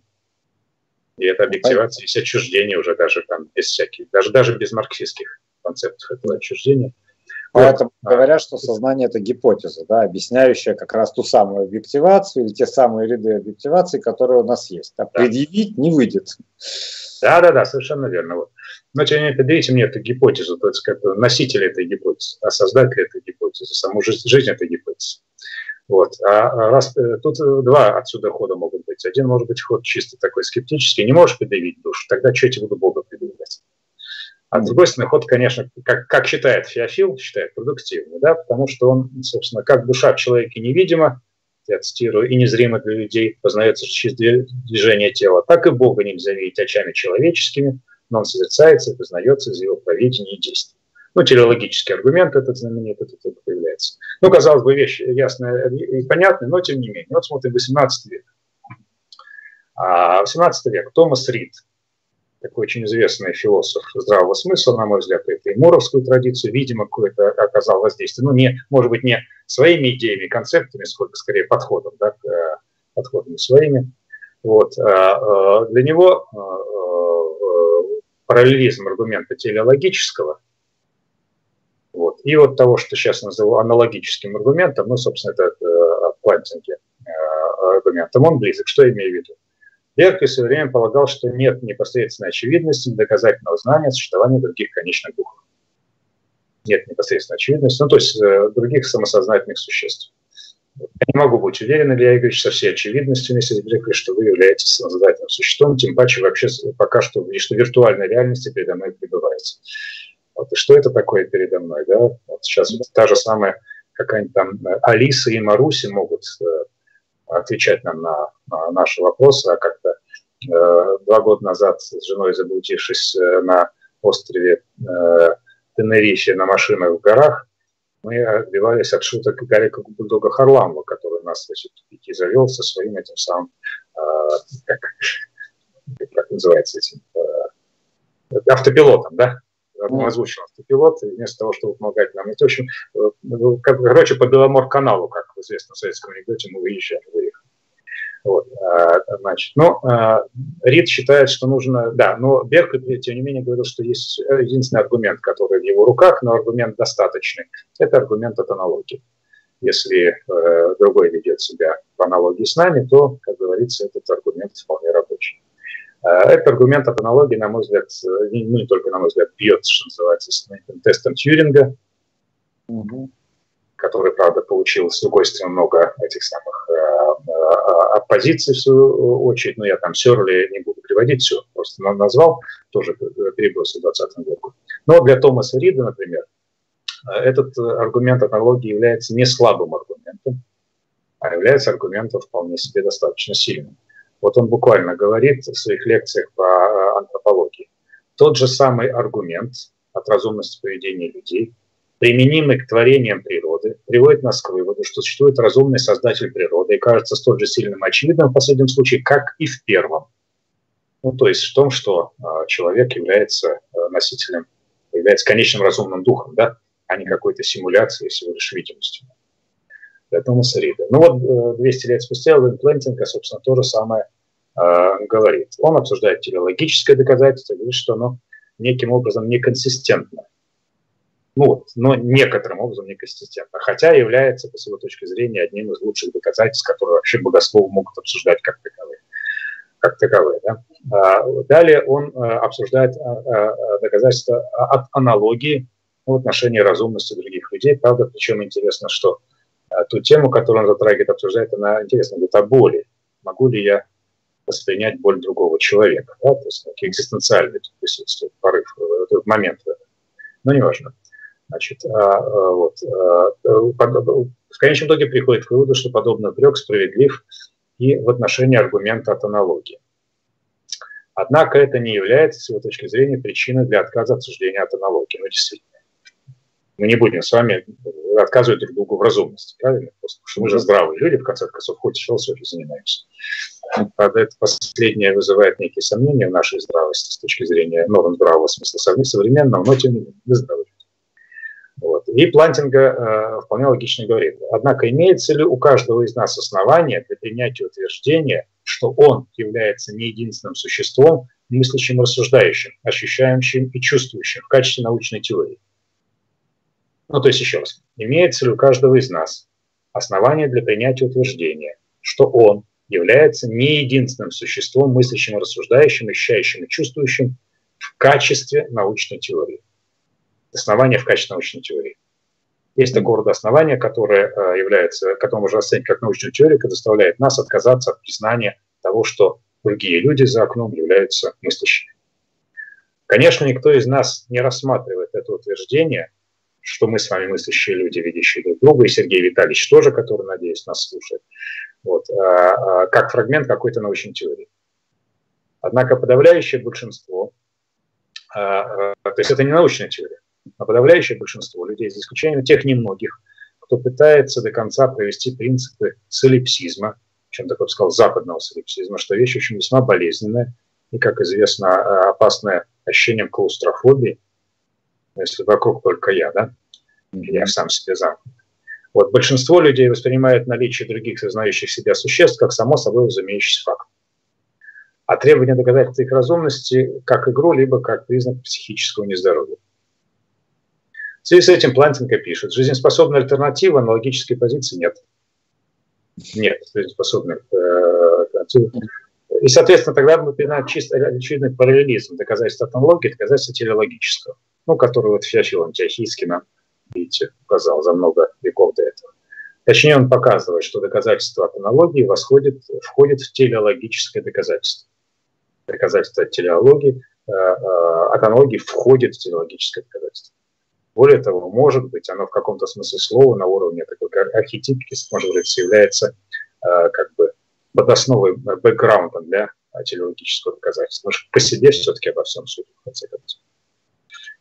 И это объективация есть отчуждение уже даже там без всяких, даже, даже без марксистских концептов этого отчуждения. Поэтому говорят, что сознание – это гипотеза, да, объясняющая как раз ту самую объективацию или те самые ряды объективации, которые у нас есть. А предъявить не выйдет. Да, да, да, совершенно верно. Вот. Но тем не менее, предъявите мне эту гипотезу, то есть как носитель этой гипотезы, а создатель этой гипотезы, саму жизнь, жизнь этой гипотезы. Вот. А, а раз, э, тут два отсюда хода могут быть. Один может быть ход чисто такой скептический, не можешь предъявить душу, тогда что я тебе буду Бога предъявлять? А другой стороны, ход, конечно, как, как считает Феофил, считает продуктивный, да, потому что он, собственно, как душа в человеке невидима, я цитирую, и незримо для людей, познается через движение тела, так и Бога нельзя видеть очами человеческими, но он созерцается и познается из его поведения и действий. Ну, телеологический аргумент этот знаменитый тут появляется. Ну, казалось бы, вещь ясная и понятная, но тем не менее. Вот смотрим 18 век. А 18 век. Томас Рид, такой очень известный философ здравого смысла, на мой взгляд, это и муровскую традицию, видимо, какое-то оказал воздействие. Ну, не, может быть, не своими идеями, концептами, сколько скорее подходом, да, э, подходами своими. Вот. А, а, для него а, параллелизм аргумента телеологического – вот. И вот того, что сейчас называю аналогическим аргументом, ну, собственно, это э, от Плантинги э, аргументом, он близок. Что я имею в виду? Беркли в свое время полагал, что нет непосредственной очевидности доказательного знания существования других конечных духов. Нет непосредственной очевидности, ну, то есть э, других самосознательных существ. Я не могу быть уверен, Илья Игоревич, со всей очевидностью, если Беркли, что вы являетесь самосознательным существом, тем паче вообще пока что, что виртуальной реальности передо мной пребывается. Вот, и что это такое передо мной? Да? Вот сейчас вот та же самая какая-нибудь там э, Алиса и Маруси могут э, отвечать нам на, на наши вопросы, а как-то э, два года назад с женой заблудившись э, на острове э, Тенерифе на машинах в горах, мы отбивались от шуток Гарика Бульдога Харламова, который нас значит, в завел со своим этим самым, э, как, как называется этим, э, автопилотом, да? Озвучил автопилот, и вместо того, чтобы помогать нам. Это, в общем, э, как, короче, по Беломор-каналу, как в известном советском анекдоте, мы выезжали, выехали. Вот, а, значит, ну, а, Рид считает, что нужно, да, но Беркли, тем не менее, говорил, что есть единственный аргумент, который в его руках, но аргумент достаточный. Это аргумент от аналогии. Если э, другой ведет себя в аналогии с нами, то, как говорится, этот аргумент вполне рабочий. Э, этот аргумент от аналогии, на мой взгляд, э, ну не только на мой взгляд, бьет, что называется, с тестом Тьюринга, угу. который, правда, получил, с другой стороны, много этих самых э, оппозиций, в свою очередь, но я там Сёрли не буду приводить все, просто назвал, тоже перебросил в 2020 году. Но для Томаса Рида, например, этот аргумент аналогии является не слабым аргументом, а является аргументом вполне себе достаточно сильным. Вот он буквально говорит в своих лекциях по э, антропологии. Тот же самый аргумент от разумности поведения людей, применимый к творениям природы, приводит нас к выводу, что существует разумный создатель природы и кажется столь же сильным и очевидным в последнем случае, как и в первом. Ну, то есть в том, что э, человек является э, носителем, является конечным разумным духом, да, а не какой-то симуляцией всего лишь видимостью. Это Рида. Ну вот 200 лет спустя Элвин Плентинга, собственно, то же самое Э, говорит. Он обсуждает телеологическое доказательство, говорит, что оно неким образом неконсистентно. Ну вот, но некоторым образом неконсистентно. Хотя является, по своей точке зрения, одним из лучших доказательств, которые вообще богословы могут обсуждать как таковые. Как таковые да? А, далее он э, обсуждает э, доказательства от аналогии в отношении разумности других людей. Правда, причем интересно, что ту тему, которую он затрагивает, обсуждает, она интересна, говорит о боли. Могу ли я воспринять боль другого человека. Да? То есть экзистенциальный присутствует порыв, этот момент. Но неважно. Значит, а, а, вот, а, в конечном итоге приходит к выводу, что подобный упрек справедлив и в отношении аргумента от аналогии. Однако это не является, с его точки зрения, причиной для отказа от суждения от аналогии. Ну, действительно. Мы не будем с вами отказывать друг другу в разумности, правильно? Потому что мы же здравые люди, в конце концов, хоть философией занимаемся. Правда, это последнее вызывает некие сомнения в нашей здравости с точки зрения норм здравого смысла современного, но тем не менее, мы здравы. Вот. И Плантинга э, вполне логично говорит. Однако имеется ли у каждого из нас основания для принятия утверждения, что он является не единственным существом, мыслящим, рассуждающим, ощущающим и чувствующим в качестве научной теории? Ну, то есть, еще раз, имеется ли у каждого из нас основания для принятия утверждения, что он является не единственным существом, мыслящим, рассуждающим, ощущающим и чувствующим в качестве научной теории. Основание в качестве научной теории. Есть такого рода основания, которое э, является, которое можно оценить как научную теорию, которая заставляет нас отказаться от признания того, что другие люди за окном являются мыслящими. Конечно, никто из нас не рассматривает это утверждение, что мы с вами мыслящие люди, видящие друг друга, и Сергей Витальевич тоже, который, надеюсь, нас слушает, вот, а, а, как фрагмент какой-то научной теории. Однако подавляющее большинство, а, то есть это не научная теория, а подавляющее большинство людей, за исключением тех немногих, кто пытается до конца провести принципы солипсизма, чем такой сказал, западного солипсизма, что вещь очень весьма болезненная и, как известно, опасная ощущением клаустрофобии, если вокруг только я, да, я сам себе замкнут. Вот большинство людей воспринимает наличие других сознающих себя существ как само собой разумеющийся факт. А требование доказательства их разумности как игру, либо как признак психического нездоровья. В связи с этим Плантинга пишет, жизнеспособной альтернативы аналогической позиции нет. Нет жизнеспособной э. И, соответственно, тогда мы принимаем чисто очевидный параллелизм доказательства аналогии, доказательства телеологического ну, который вот Феофил Антиохийский нам, видите, указал за много веков до этого. Точнее, он показывает, что доказательство от аналогии восходит, входит в телеологическое доказательство. Доказательство от телеологии, э, э, от аналогии входит в телеологическое доказательство. Более того, может быть, оно в каком-то смысле слова на уровне такой архетипики, может быть, является э, как бы подосновой, бэкграундом для телеологического доказательства. Потому что по себе все-таки обо всем судит, в конце концов.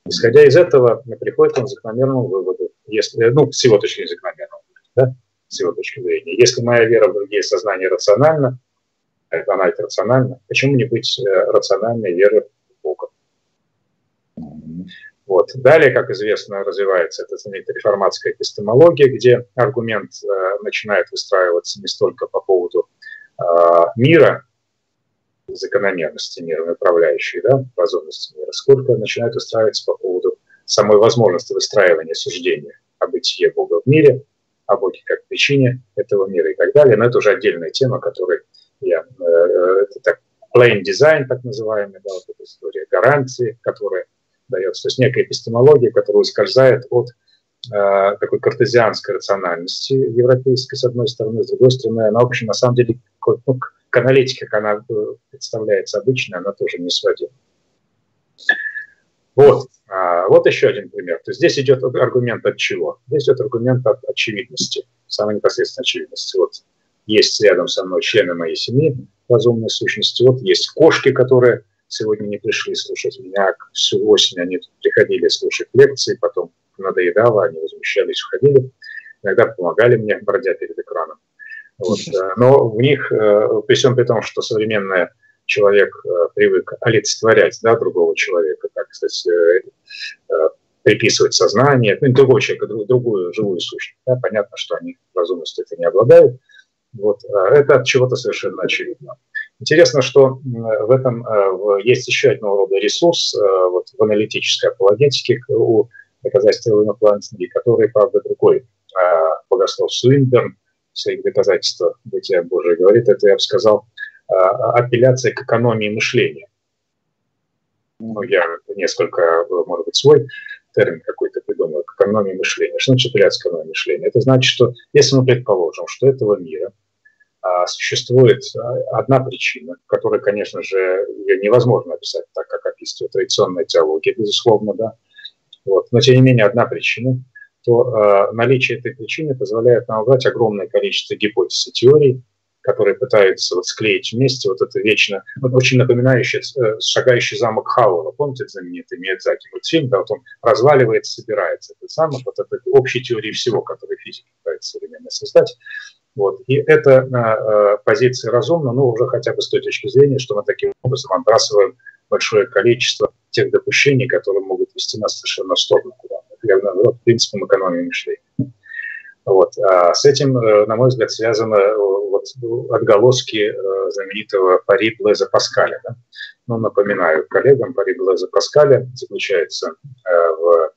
Исходя из этого, приходит он к закономерному выводу, если, ну, с его точки закономерного да, с его точки зрения. Если моя вера в другие сознания рациональна, она рациональна, почему не быть э, рациональной верой в Бога? Вот. Далее, как известно, развивается эта знаменитая реформатская эпистемология, где аргумент э, начинает выстраиваться не столько по поводу э, мира, закономерности мира, направляющей да, разумности мира, сколько начинает устраиваться по поводу самой возможности выстраивания суждения о бытие Бога в мире, о Боге как причине этого мира и так далее. Но это уже отдельная тема, которой я... Э, это так, plain design, так называемый, да, вот эта история гарантии, которая дается, то есть некая эпистемология, которая ускользает от э, такой картезианской рациональности европейской, с одной стороны, с другой стороны, она, в общем, на самом деле, ну, к аналитике, как она э, представляется обычно, она тоже не сводима. Вот. А, вот еще один пример. То есть здесь идет аргумент от чего? Здесь идет аргумент от очевидности, самой непосредственной очевидности. Вот есть рядом со мной члены моей семьи, разумной сущности. Вот есть кошки, которые сегодня не пришли слушать меня. Всю осень они приходили слушать лекции, потом надоедало, они возмущались, уходили. Иногда помогали мне, бродя перед экраном. Вот. Э, но в них, э, при всем при том, что современный человек э, привык олицетворять да, другого человека, так сказать, приписывать сознание, ну, другого человека, другую живую сущность. Да, понятно, что они разумностью это не обладают. Вот. Это от чего-то совершенно очевидно. Интересно, что в этом есть еще одного рода ресурс вот, в аналитической апологетике у доказательства инопланетности, который, правда, другой богослов Суинберн своих доказательствах бытия Божия говорит, это, я бы сказал, а, апелляция к экономии мышления. Ну, я несколько, может быть, свой термин какой-то придумал, к экономии мышления. Что значит апелляция к экономии мышления? Это значит, что если мы предположим, что этого мира а, существует а, одна причина, которая, конечно же, ее невозможно описать так, как описывает традиционная теология, безусловно, да, вот. но тем не менее одна причина – то э, наличие этой причины позволяет нам убрать огромное количество гипотез и теорий, которые пытаются вот склеить вместе вот это вечно, вот очень напоминающее э, шагающий замок Хауэлла. Помните знаменитый Миядзаки мультфильм, да, вот он разваливается, собирается. Этот замок, вот это общей теории всего, которую физики пытается современно создать. Вот. И это э, э, позиция разумна, ну, уже хотя бы с той точки зрения, что мы таким образом отбрасываем большое количество тех допущений, которые могут вести нас совершенно в сторону куда наоборот, принципом экономии мышления. Вот. А с этим, э, на мой взгляд, связаны э, вот отголоски э, знаменитого Пари Блеза Паскаля. Да? Ну, напоминаю коллегам, Пари Блеза Паскаля заключается в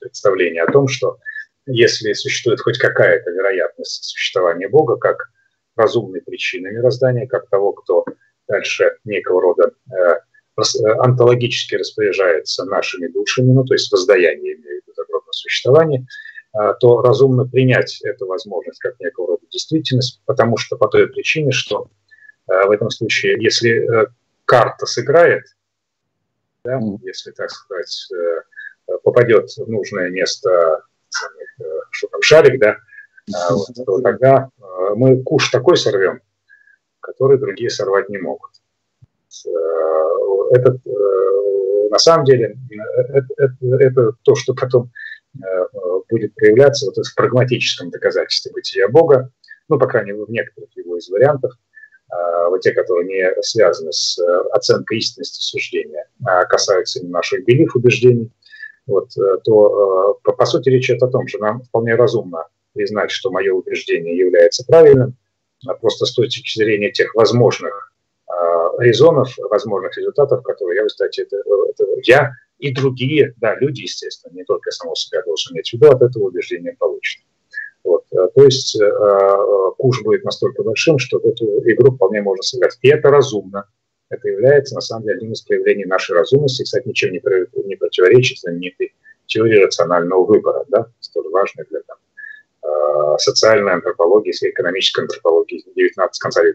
представлении о том, что если существует хоть какая-то вероятность существования Бога как разумной причины мироздания, как того, кто дальше некого рода онтологически распоряжается нашими душами, ну, то есть воздаяние имеет загробное существование, то разумно принять эту возможность как некого рода действительность, потому что по той причине, что в этом случае, если карта сыграет, да, если, так сказать, попадет в нужное место, что там, шарик, да, *laughs* вот, то тогда мы куш такой сорвем, который другие сорвать не могут. Э, этот, э, на самом деле, это, это, это то, что потом э, будет проявляться вот в прагматическом доказательстве бытия Бога, ну, по крайней мере, в некоторых его из вариантов, вот те, которые не связаны с оценкой истинности суждения, а касаются наших белив убеждений, вот, то, по, по сути, речь идет о том, что нам вполне разумно признать, что мое убеждение является правильным, а просто с точки зрения тех возможных резонов, возможных результатов, которые я, кстати, это, это я и другие, да, люди, естественно, не только само себя должен иметь в виду, от этого убеждения получат. Вот. Э, то есть э, э, куш будет настолько большим, что эту игру вполне можно сыграть. И это разумно. Это является, на самом деле, одним из проявлений нашей разумности. Кстати, ничем не, не противоречит знаменитой теории рационального выбора, да, столь важной для там, социальной антропологии, экономической антропологии 19, конца 19-20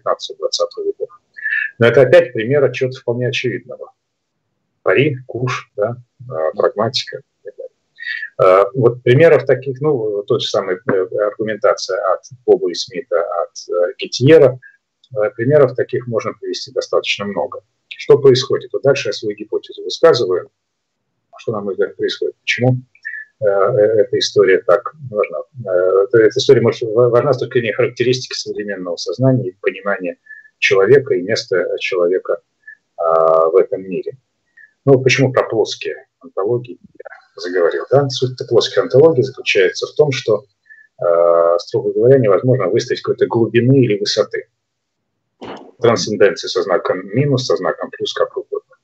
веков. Но это опять пример чего-то вполне очевидного. Пари, куш, да, а, прагматика. А, вот примеров таких, ну, тот же самый э, аргументация от Боба и Смита, от э, Гетьера, э, примеров таких можно привести достаточно много. Что происходит? Вот дальше я свою гипотезу высказываю. Что, на мой взгляд, происходит? Почему эта история так важна? Эта история может, важна с точки зрения характеристики современного сознания и понимания человека и место человека а, в этом мире. Ну, почему про плоские антологии я заговорил? Да? Суть плоской антологии заключается в том, что, а, строго говоря, невозможно выставить какой-то глубины или высоты. Трансценденции со знаком минус, со знаком плюс, как угодно.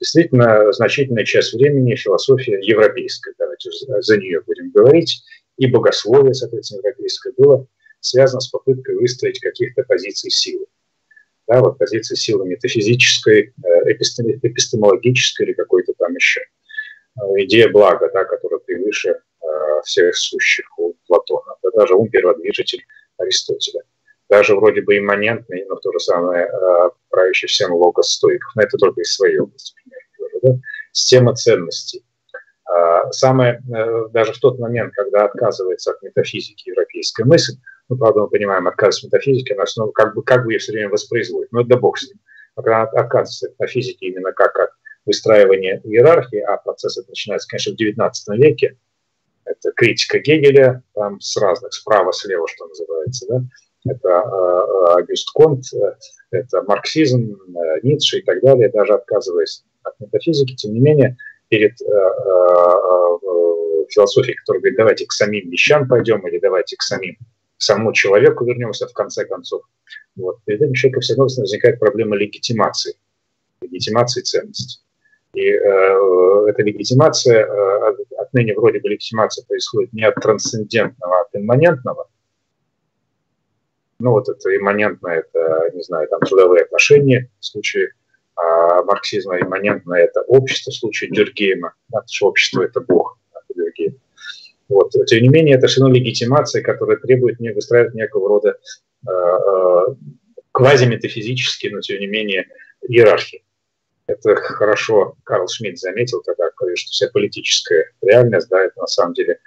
Действительно, значительная часть времени философия европейская, давайте за нее будем говорить, и богословие, соответственно, европейское было связано с попыткой выставить каких-то позиций силы да, вот позиции силы метафизической, э, эпистемологической или какой-то там еще. Э, идея блага, да, которая превыше э, всех сущих у Платона. Да, даже ум перводвижитель Аристотеля. Даже вроде бы имманентный, но то же самое правящий всем логос стоиков. Но это только из своей области, да? Система ценностей. Самое, даже в тот момент, когда отказывается от метафизики европейская мысль, ну, правда, мы понимаем, отказ от метафизики, она основа, как бы, как бы ее все время воспроизводит. Но это да бог с ним. Когда отказывается от метафизики именно как от выстраивания иерархии, а процесс это начинается, конечно, в XIX веке, это критика Гегеля, там с разных, справа, слева, что называется, да, это э, Агюст Конт, э, это марксизм, э, Ницше и так далее, даже отказываясь от метафизики, тем не менее, перед э, э, философией, которая говорит, давайте к самим вещам пойдем или давайте к самим самому человеку вернемся в конце концов. Вот. Перед этим человека все равно возникает проблема легитимации, легитимации ценностей. И э, эта легитимация, э, отныне вроде бы легитимация происходит не от трансцендентного, а от имманентного. Ну вот это имманентное, это, не знаю, там трудовые отношения в случае а марксизма, имманентное это общество в случае Дюргейма, потому что общество это Бог. Вот. Тем не менее, это все равно легитимация, которая требует не выстраивать некого рода э, квазиметафизические, но тем не менее иерархии. Это хорошо Карл Шмидт заметил, говорит, что вся политическая реальность, да, это на самом деле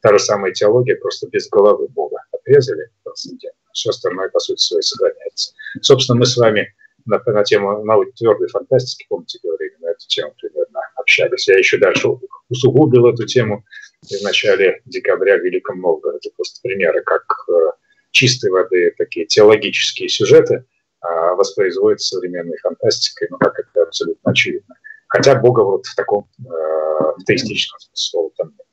та же самая теология, просто без головы Бога. Отрезали трансцендентно, все остальное, по сути, своей сохраняется. Собственно, мы с вами на, на тему науки твердой фантастики, помните, говорили на эту тему примерно, общались. Я еще дальше усугубил эту тему в начале декабря в Великом Новгороде. Это просто примеры, как э, чистой воды такие теологические сюжеты а, воспроизводятся современной фантастикой, ну, как это абсолютно очевидно. Хотя Бога вот в таком э, теистическом смысле там нет.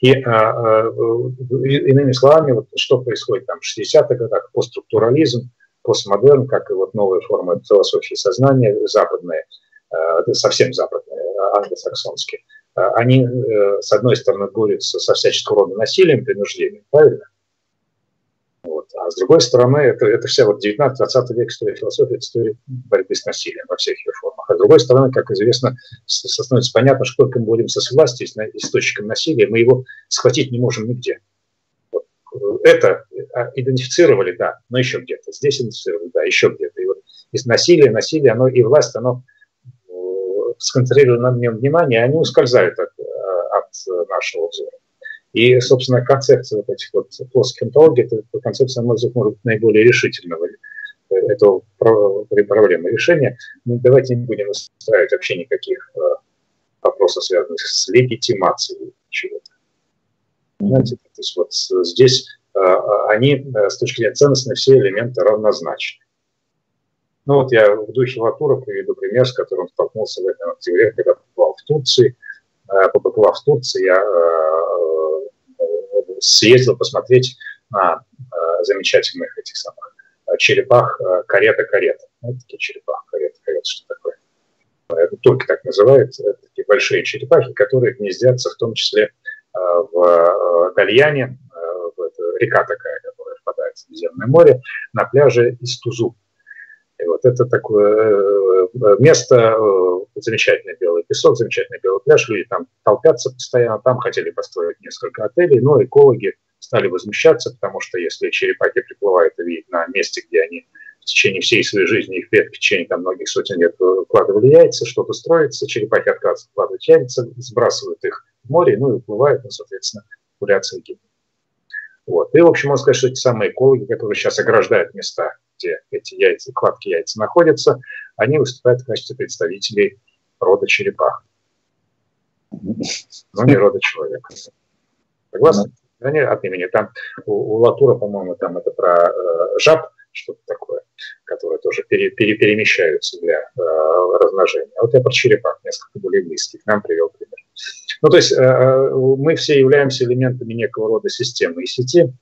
И а, а, иными словами, вот что происходит там в 60-х годах, постструктурализм, постмодерн, как и вот новые формы философии сознания, западные, э, совсем западные, англосаксонские, а, они, э, с одной стороны, борются со всяческого рода насилием, принуждением, правильно? Вот. А с другой стороны, это, это вся вот 19-20 век история философии, история борьбы с насилием во всех ее формах. А с другой стороны, как известно, становится понятно, что только мы боремся с властью, с источником насилия, мы его схватить не можем нигде. Вот. Это а, идентифицировали, да, но еще где-то. Здесь идентифицировали, да, еще где-то. И вот из насилия, насилие, оно и власть, оно э, сконцентрировано на нем внимание, они ускользают от, э, от нашего взора. И, собственно, концепция вот этих вот плоских онтологий, это концепция, на мой взгляд, может быть наиболее решительного этого проблемы решения. Но ну, давайте не будем устраивать вообще никаких э, вопросов, связанных с легитимацией чего-то. Понимаете, то есть вот здесь э, они э, с точки зрения ценностной все элементы равнозначны. Ну вот я в духе Латура приведу пример, с которым столкнулся в этом октябре, когда побывал в Турции. Побывал в Турции, я съездил посмотреть на э, замечательных этих самых э, черепах э, карета-карета. Вот такие черепах карета-карета, что такое? Это турки так называют, такие большие черепахи, которые гнездятся в том числе в Дальяне, в, река такая, которая впадает в Средиземное море, на пляже Истузу. И вот это такое место, замечательный белый песок, замечательный белый пляж, люди там толпятся постоянно, там хотели построить несколько отелей, но экологи стали возмущаться, потому что если черепахи приплывают и видят на месте, где они в течение всей своей жизни, их предки в течение там, многих сотен лет вкладывали яйца, что-то строится, черепахи отказываются вкладывать яйца, сбрасывают их в море, ну и уплывают, ну, соответственно, популяция гибнет. Вот. И, в общем, можно сказать, что эти самые экологи, которые сейчас ограждают места, где эти яйца, кладки яйца находятся, они выступают в качестве представителей рода черепах. Но не рода человека. Согласны? Нет, от имени. Там у, у Латура, по-моему, там это про э, жаб, что-то такое, которые тоже пере, пере, перемещаются для э, размножения. А вот я про черепах, несколько более близких, нам привел пример. Ну, то есть э, э, мы все являемся элементами некого рода системы и сети,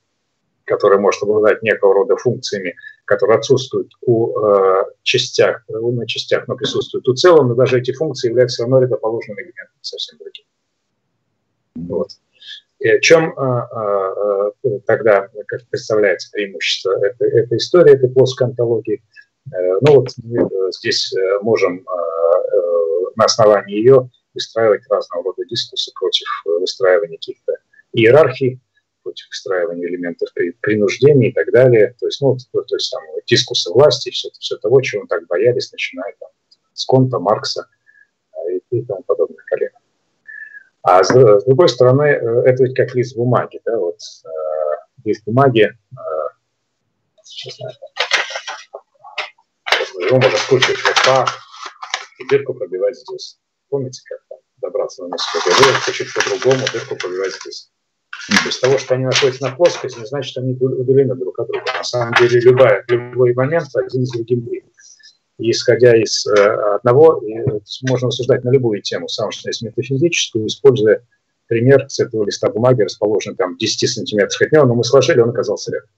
которая может обладать некого рода функциями, которые отсутствуют у э, частях, на частях, но присутствуют у целом, но даже эти функции являются все равно рядоположными элементами совсем другим. Вот. И чем а, а, а, тогда как представляется преимущество этой, этой истории, этой плоской антологии? Э, ну вот мы э, здесь э, можем на основании ее выстраивать разного рода дискуссии против выстраивания каких-то иерархий, против выстраивания элементов принуждения и так далее. То есть, ну, то, то есть там, дискусы власти, все, все того, чего так боялись, начиная там, с Конта, Маркса и, и тому подобных коллег. А с, с другой стороны, э, это ведь как лист бумаги, да, вот э, лист бумаги, э, его можно скручивать вот так, и дырку пробивать здесь. Помните, как там добраться на несколько головы, чуть по-другому, дырку пробивать здесь. То есть того, что они находятся на плоскости, не значит, что они удалены друг от друга. На самом деле, любая, любой момент один с другим близок. И исходя из э, одного, можно рассуждать на любую тему, самое что есть метафизическую, используя пример с этого листа бумаги, расположенный там 10 сантиметров от него, но мы сложили, он оказался рядом.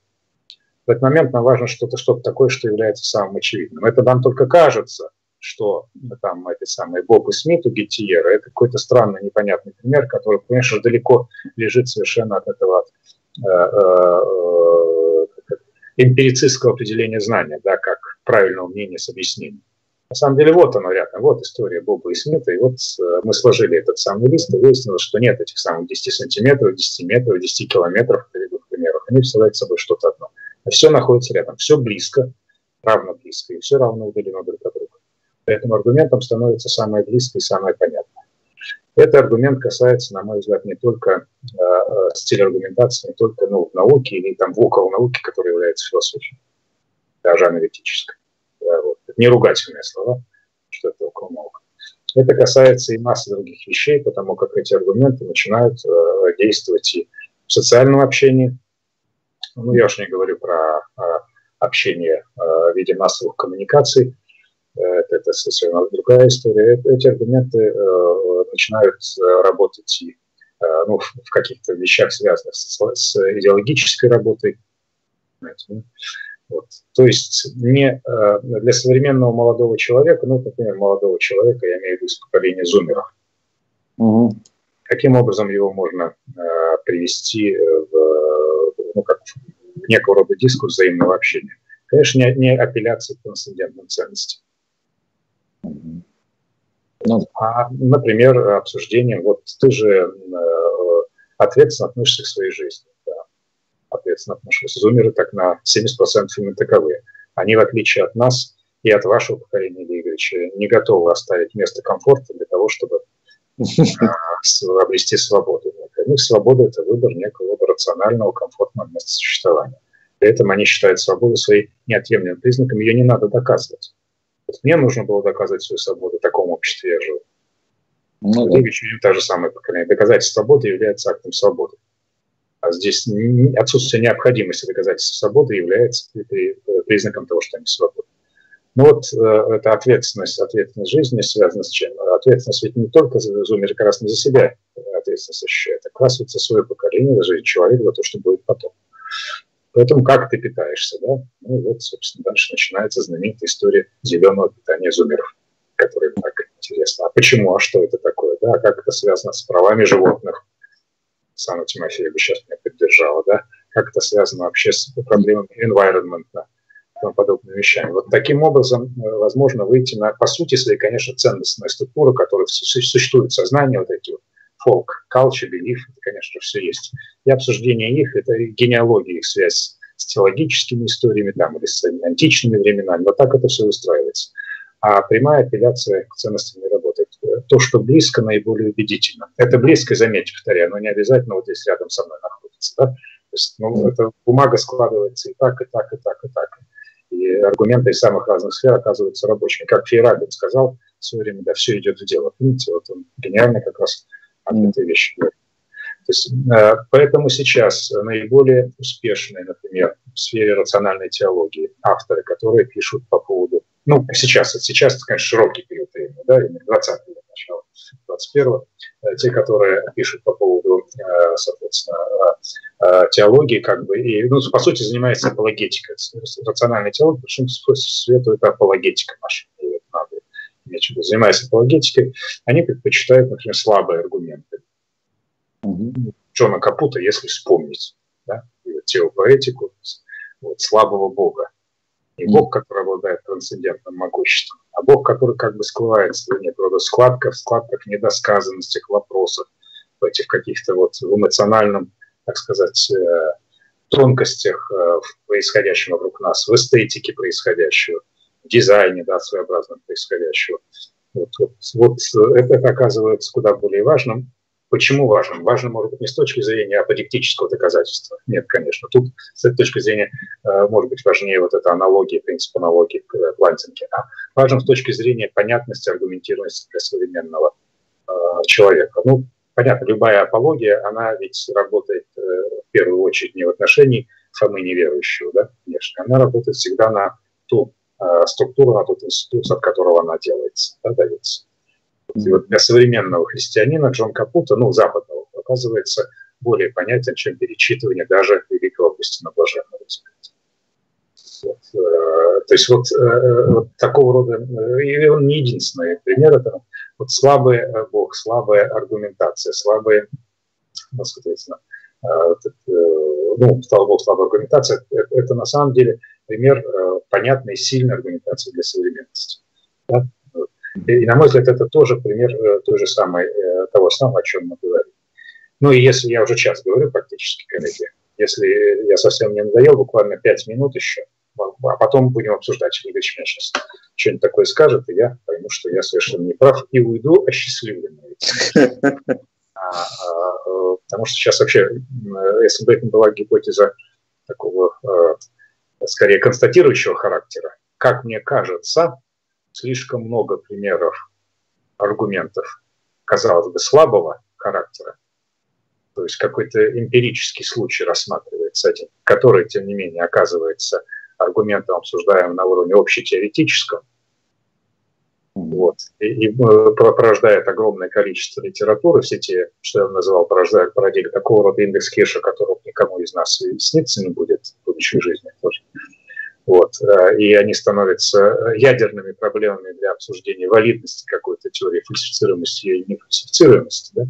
В этот момент нам важно что-то что такое, что является самым очевидным. Это нам только кажется, что там эти самые Боб и Смит у Геттиера, это какой-то странный, непонятный пример, который, конечно, далеко лежит совершенно от этого э, э, эмпирицистского определения знания, да, как правильного мнения с объяснением. На самом деле вот оно рядом, вот история Боба и Смита, и вот э, мы сложили этот самый лист, и выяснилось, что нет этих самых 10 сантиметров, 10 метров, 10 километров, в примерах, они представляют собой что-то одно. А все находится рядом, все близко, равно близко, и все равно удалено друг от. Поэтому аргументом становится самое близкое и самое понятное. Этот аргумент касается, на мой взгляд, не только э, стиля аргументации, не только ну, в науке или там в около науки, которая является философией, даже аналитической. Да, вот. Это не ругательные слова, что это около наука. Это касается и массы других вещей, потому как эти аргументы начинают э, действовать и в социальном общении. Ну, я уж не говорю про э, общение э, в виде массовых коммуникаций, это, это совершенно другая история. Эти аргументы э, начинают э, работать и э, ну, в каких-то вещах, связанных с, с идеологической работой. Вот. То есть не э, для современного молодого человека, ну, например, молодого человека, я имею в виду из поколения зумеров, угу. каким образом его можно э, привести в, ну, как некого рода дискурс взаимного общения. Конечно, не, не апелляция к трансцендентным ценностям. Ну, а, например, обсуждение, вот ты же э, ответственно относишься к своей жизни. Да. Ответственно относишься. Зумеры так на 70% именно таковые. Они, в отличие от нас и от вашего поколения, Игоревича, не готовы оставить место комфорта для того, чтобы а, обрести свободу. Для них свобода – это выбор некого рационального, комфортного места существования. При этом они считают свободу своей неотъемлемым признаком, ее не надо доказывать. Мне нужно было доказывать свою свободу, в таком обществе я жил. Ну, да. та же самая поколение. Доказательство свободы является актом свободы. А здесь отсутствие необходимости доказательства свободы является признаком того, что они свободны. Ну вот э, эта ответственность, ответственность жизни связана с чем? Ответственность ведь не только за зумер, не за себя ответственность ощущает, а как раз вот за свое поколение, за человека, за то, что будет потом. Поэтому как ты питаешься, да? Ну вот, собственно, дальше начинается знаменитая история зеленого питания зумеров, которая так интересна. А почему, а что это такое, да? А как это связано с правами животных? Сана Тимофеева сейчас меня поддержала, да? Как это связано вообще с проблемами environment, да? подобными вещами. Вот таким образом э, возможно выйти на, по сути своей, конечно, ценностная структура, которая существует в сознании, вот эти вот folk, culture, belief, это, конечно, все есть. И обсуждение их, это генеалогия, их связь с теологическими историями там, или с античными временами. Вот так это все устраивается. А прямая апелляция к ценностям не работает. То, что близко, наиболее убедительно. Это близко, заметьте, повторяю, но не обязательно вот здесь рядом со мной находится. Да? То есть, ну, эта бумага складывается и так, и так, и так, и так. И аргументы из самых разных сфер оказываются рабочими. Как Фейрабин сказал в свое время, да, все идет в дело. Видите, вот он гениально как раз об этой говорит. То есть, э, поэтому сейчас наиболее успешные, например, в сфере рациональной теологии авторы, которые пишут по поводу, ну, сейчас, сейчас, это, конечно, широкий период времени, да, именно 20 век, начало 21-го, э, те, которые пишут по поводу, э, соответственно, теологии, как бы, и, ну, по сути, занимается апологетикой. Рациональная теология, по большому свету, это апологетика наша, в виду, занимаясь апологетикой, они предпочитают, например, слабые аргументы. Mm-hmm. Джона Капута, если вспомнить, да, его теопоэтику, вот, слабого бога. Не бог, который обладает трансцендентным могуществом, а бог, который как бы скрывается в некого рода складках, складках недосказанностях, вопросов, в этих каких-то вот в эмоциональном, так сказать, э, тонкостях э, происходящего вокруг нас, в эстетике происходящего, дизайне, да, своеобразном происходящего. Вот, вот, вот это, это оказывается куда более важным. Почему важным? Важным, может быть, не с точки зрения аподектического доказательства. Нет, конечно. Тут с этой точки зрения э, может быть важнее вот эта аналогия, принцип аналогии к плантинге. А важным с точки зрения понятности, аргументированности для современного э, человека. Ну, понятно, любая апология, она ведь работает э, в первую очередь не в отношении Фомы неверующего, да, конечно, она работает всегда на ту Э, структуру на тот институт, от которого она делается, да, дается. И вот для современного христианина Джон Капута, ну, западного, оказывается более понятен, чем перечитывание даже великого Августина Блаженного. Вот, э, то есть вот, э, вот такого рода, и он не единственный пример, это вот слабый Бог, слабая аргументация, слабые, ну, соответственно, ну, слава богу, слабая аргументация, это, это на самом деле пример э, понятной, сильной аргументации для современности. Да? И, на мой взгляд, это тоже пример э, той же самой, э, того самого, о чем мы говорим. Ну и если я уже час говорю практически, коллеги, если я совсем не надоел, буквально пять минут еще, а потом будем обсуждать, Игорь меня сейчас что-нибудь такое скажет, и я пойму, что я совершенно не прав, и уйду осчастливленный. *laughs* А, а, потому что сейчас вообще, если бы это была гипотеза такого скорее констатирующего характера. Как мне кажется, слишком много примеров аргументов, казалось бы, слабого характера, то есть какой-то эмпирический случай рассматривается один, который, тем не менее, оказывается аргументом, обсуждаемым на уровне общетеоретическом, вот. И, и э, порождает огромное количество литературы, все те, что я называл, порождают парадигмы такого рода индекс Кеша, которого никому из нас и снится не будет в будущей жизни тоже. Вот. Э, и они становятся ядерными проблемами для обсуждения валидности какой-то теории, фальсифицируемости или нефальсифицируемости. Да?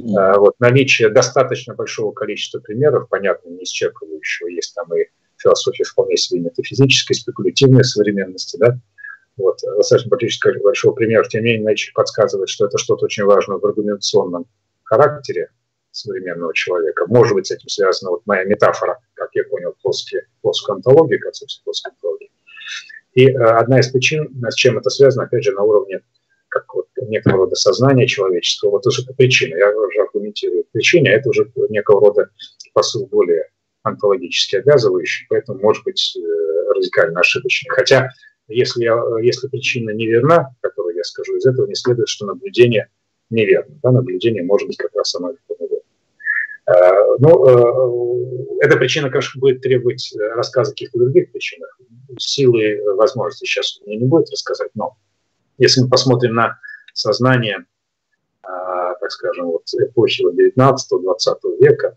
Mm. Вот, наличие достаточно большого количества примеров, понятно, не исчерпывающего, есть там и философия вполне себе метафизической, спекулятивной современности, да, вот, достаточно большого, большого примера, тем не менее, подсказывает, что это что-то очень важное в аргументационном характере современного человека. Может быть, с этим связана вот моя метафора, как я понял, плоские, плоскую антологию, концепция плоской антологии. И э, одна из причин, с чем это связано, опять же, на уровне как вот некого рода сознания человеческого. Вот это причина. Я уже аргументирую причине, а это уже некого рода посыл более онтологически обязывающий, поэтому может быть э, радикально ошибочный. Хотя, если, я, если причина неверна, которую я скажу, из этого не следует, что наблюдение неверно. Да, наблюдение может быть как раз оно э, ну, э, эта причина, конечно, будет требовать рассказа о каких-то других причинах. Силы, возможности сейчас у меня не будет рассказать, но если мы посмотрим на сознание, так скажем, вот эпохи 19-20 века,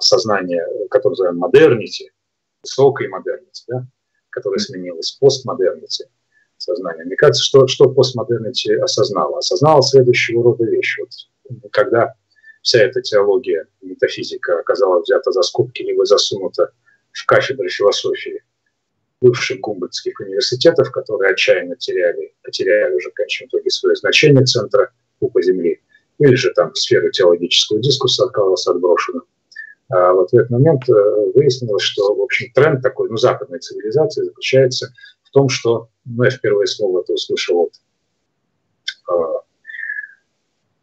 сознание, которое называем модернити, высокой модернити, да, которое сменилось постмодернити, сознание. Мне кажется, что, что постмодернити осознала? Осознала следующего рода вещи. Вот, когда вся эта теология, метафизика оказалась взята за скобки, либо засунута в кафедры философии бывших гумбольдских университетов, которые отчаянно теряли, потеряли уже в конечном итоге свое значение центра купа Земли, или же там сферу теологического дискуса оказалась отброшена. А вот в этот момент э, выяснилось, что, в общем, тренд такой, ну, западной цивилизации заключается в том, что, ну, я впервые слово это услышал от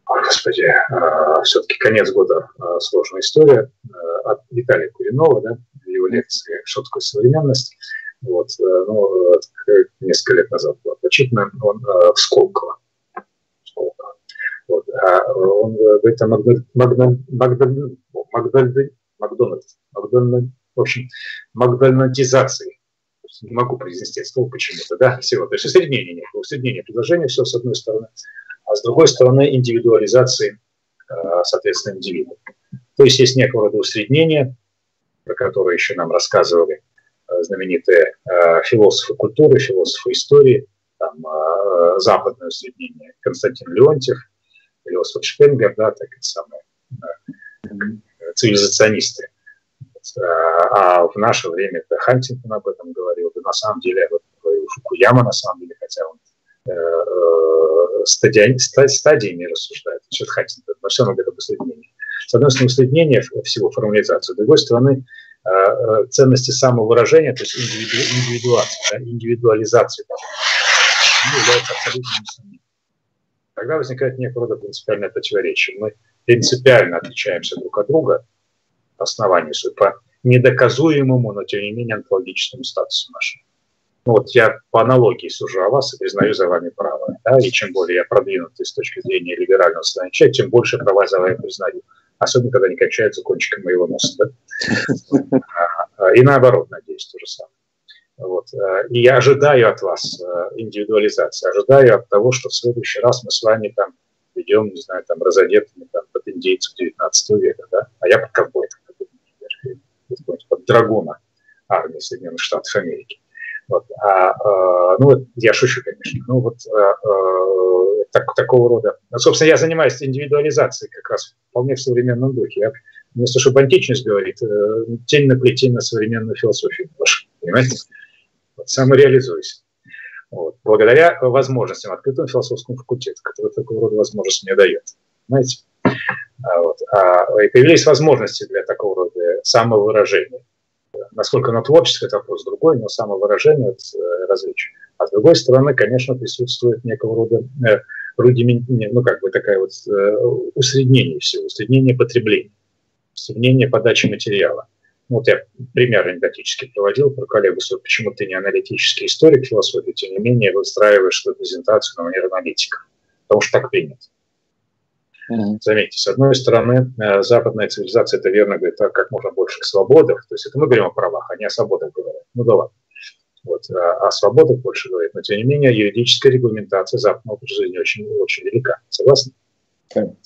э, господи, э, все-таки конец года сложная история от Виталия Куринова, да, его лекции «Что такое современность?». Вот, э, ну, несколько лет назад было почитано, он э, в Сколково. Сколково. Вот, а он говорит о общем, Макдональдизации. Не могу произнести это слово почему-то, да, всего. То есть усреднение усреднение предложения, все с одной стороны, а с другой стороны индивидуализации, э, соответственно, индивида. То есть есть некого рода усреднение, про которое еще нам рассказывали знаменитые э, философы культуры, философы истории, там, э, западное усреднение Константин Леонтьев, философ Шпенгер, да, так и самые э, цивилизационисты. А в наше время это Хантингтон об этом говорил, да на самом деле вот Фукуяма, на самом деле, хотя он стадиями, стадиями рассуждает, насчет Хантингтона, но все равно говорит об. С одной стороны, усреднение всего формализации, с другой стороны, Э, э, ценности самовыражения, то есть индивиду, индивидуация, да, индивидуализация даже, является абсолютно несомненным. Тогда возникает некого рода принципиальное противоречие. Мы принципиально отличаемся друг от друга по основанию, по недоказуемому, но тем не менее онтологическому статусу нашему. Ну, вот я по аналогии сужу о вас и признаю за вами право. Да? И чем более я продвинутый с точки зрения либерального сознания тем больше права за вами признаю особенно когда они качаются кончиком моего носа. Да? А, а, и наоборот, надеюсь, то же самое. Вот. А, и я ожидаю от вас индивидуализации, ожидаю от того, что в следующий раз мы с вами там ведем, не знаю, там, разодетыми там, под индейцев 19 века, да? а я под ковбой, под драгуна армии Соединенных Штатов Америки. Вот. А, а, ну, вот я шучу, конечно. Ну, вот а, а, так, такого рода. Ну, собственно, я занимаюсь индивидуализацией как раз вполне в современном духе. Я, вместо чтобы античность говорит, э, тень на плетень на современную философию понимаете? Вот, самореализуюсь. Вот. Благодаря возможностям открытому философскому факультету, который такого рода возможность мне дает. Знаете? А, вот. а, и появились возможности для такого рода самовыражения насколько оно творческое, это вопрос другой, но самовыражение это э, различие. А с другой стороны, конечно, присутствует некого рода э, рудимент, ну как бы такая вот э, усреднение всего, усреднение потребления, усреднение подачи материала. Вот я пример анекдотически приводил про коллегу, что почему ты не аналитический историк философии, тем не менее выстраиваешь свою презентацию на манер аналитика, потому что так принято. Заметьте, с одной стороны, э, западная цивилизация, это верно говорит, так как можно больше свободы, то есть это мы говорим о правах, а не о свободах говорят. Ну да ладно. Вот, а о свободах больше говорит, но тем не менее юридическая регламентация западного жизни очень, очень велика. Согласны? Конечно.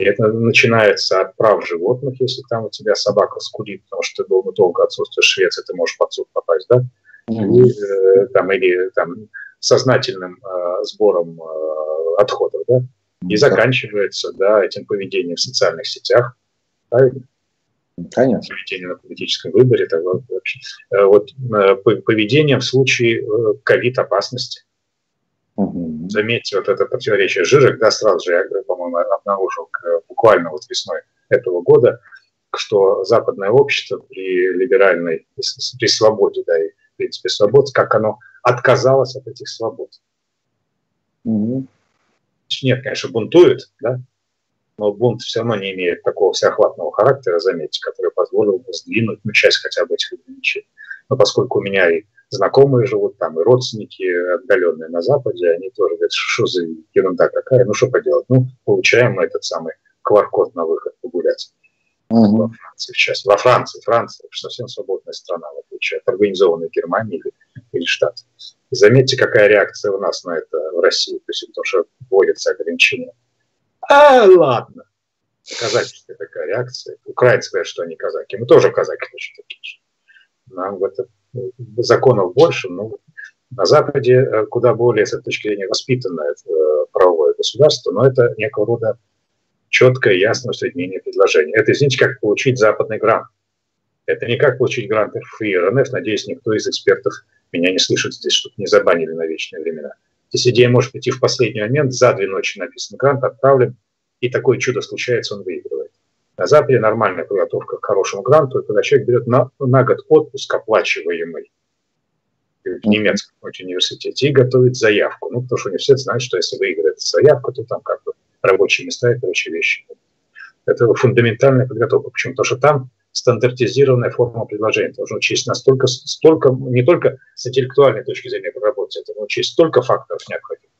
И это начинается от прав животных, если там у тебя собака скулит, потому что ты долго, долго отсутствуешь в Швеции, ты можешь под суд попасть, да? Mm-hmm. И, э, там, или там, сознательным э, сбором э, отходов, да? И заканчивается, да, этим поведением в социальных сетях, правильно? Конечно. Поведение на политическом выборе, так вот, вообще. Э, вот э, поведением в случае э, ковид-опасности. Угу. Заметьте, вот это противоречие Жирок, да, сразу же я, по-моему, обнаружил буквально вот весной этого года, что западное общество при либеральной, при свободе, да, и в принципе свобод, как оно отказалось от этих свобод. Угу. Нет, конечно, бунтует, да, но бунт все равно не имеет такого всеохватного характера, заметьте, который позволил бы сдвинуть ну, часть хотя бы этих ограничений. Но поскольку у меня и знакомые живут там, и родственники отдаленные на Западе, они тоже говорят, что за ерунда какая, ну что поделать, ну получаем мы этот самый QR-код на выход погулять. Угу. Во Франции сейчас. Во Франции, Франция совсем свободная страна, в отличие от организованной Германии или, или Штат. заметьте, какая реакция у нас на это в России, то есть потому что вводятся ограничения. А, ладно. Казаческая такая реакция. Украинцы говорят, что они казаки. Мы тоже казаки точно такие же. Нам в это ну, законов больше, но на Западе э, куда более, с этой точки зрения, воспитанное э, правовое государство, но это некого рода четкое, ясное усреднение предложения. Это, извините, как получить западный грант. Это не как получить грант РФИ и РНФ. Надеюсь, никто из экспертов меня не слышит здесь, чтобы не забанили на вечные времена. Здесь идея может прийти в последний момент, за две ночи написан грант, отправлен, и такое чудо случается, он выигрывает. На Западе нормальная подготовка к хорошему гранту, когда человек берет на, на год отпуск оплачиваемый в немецком университете и готовит заявку. Ну, потому что университет знает, что если выиграет заявку, то там как бы рабочие места и прочие вещи. Это фундаментальная подготовка. Почему? Потому что там стандартизированная форма предложения. Должно учесть настолько, столько, не только с интеллектуальной точки зрения проработать, это учесть столько факторов необходимых.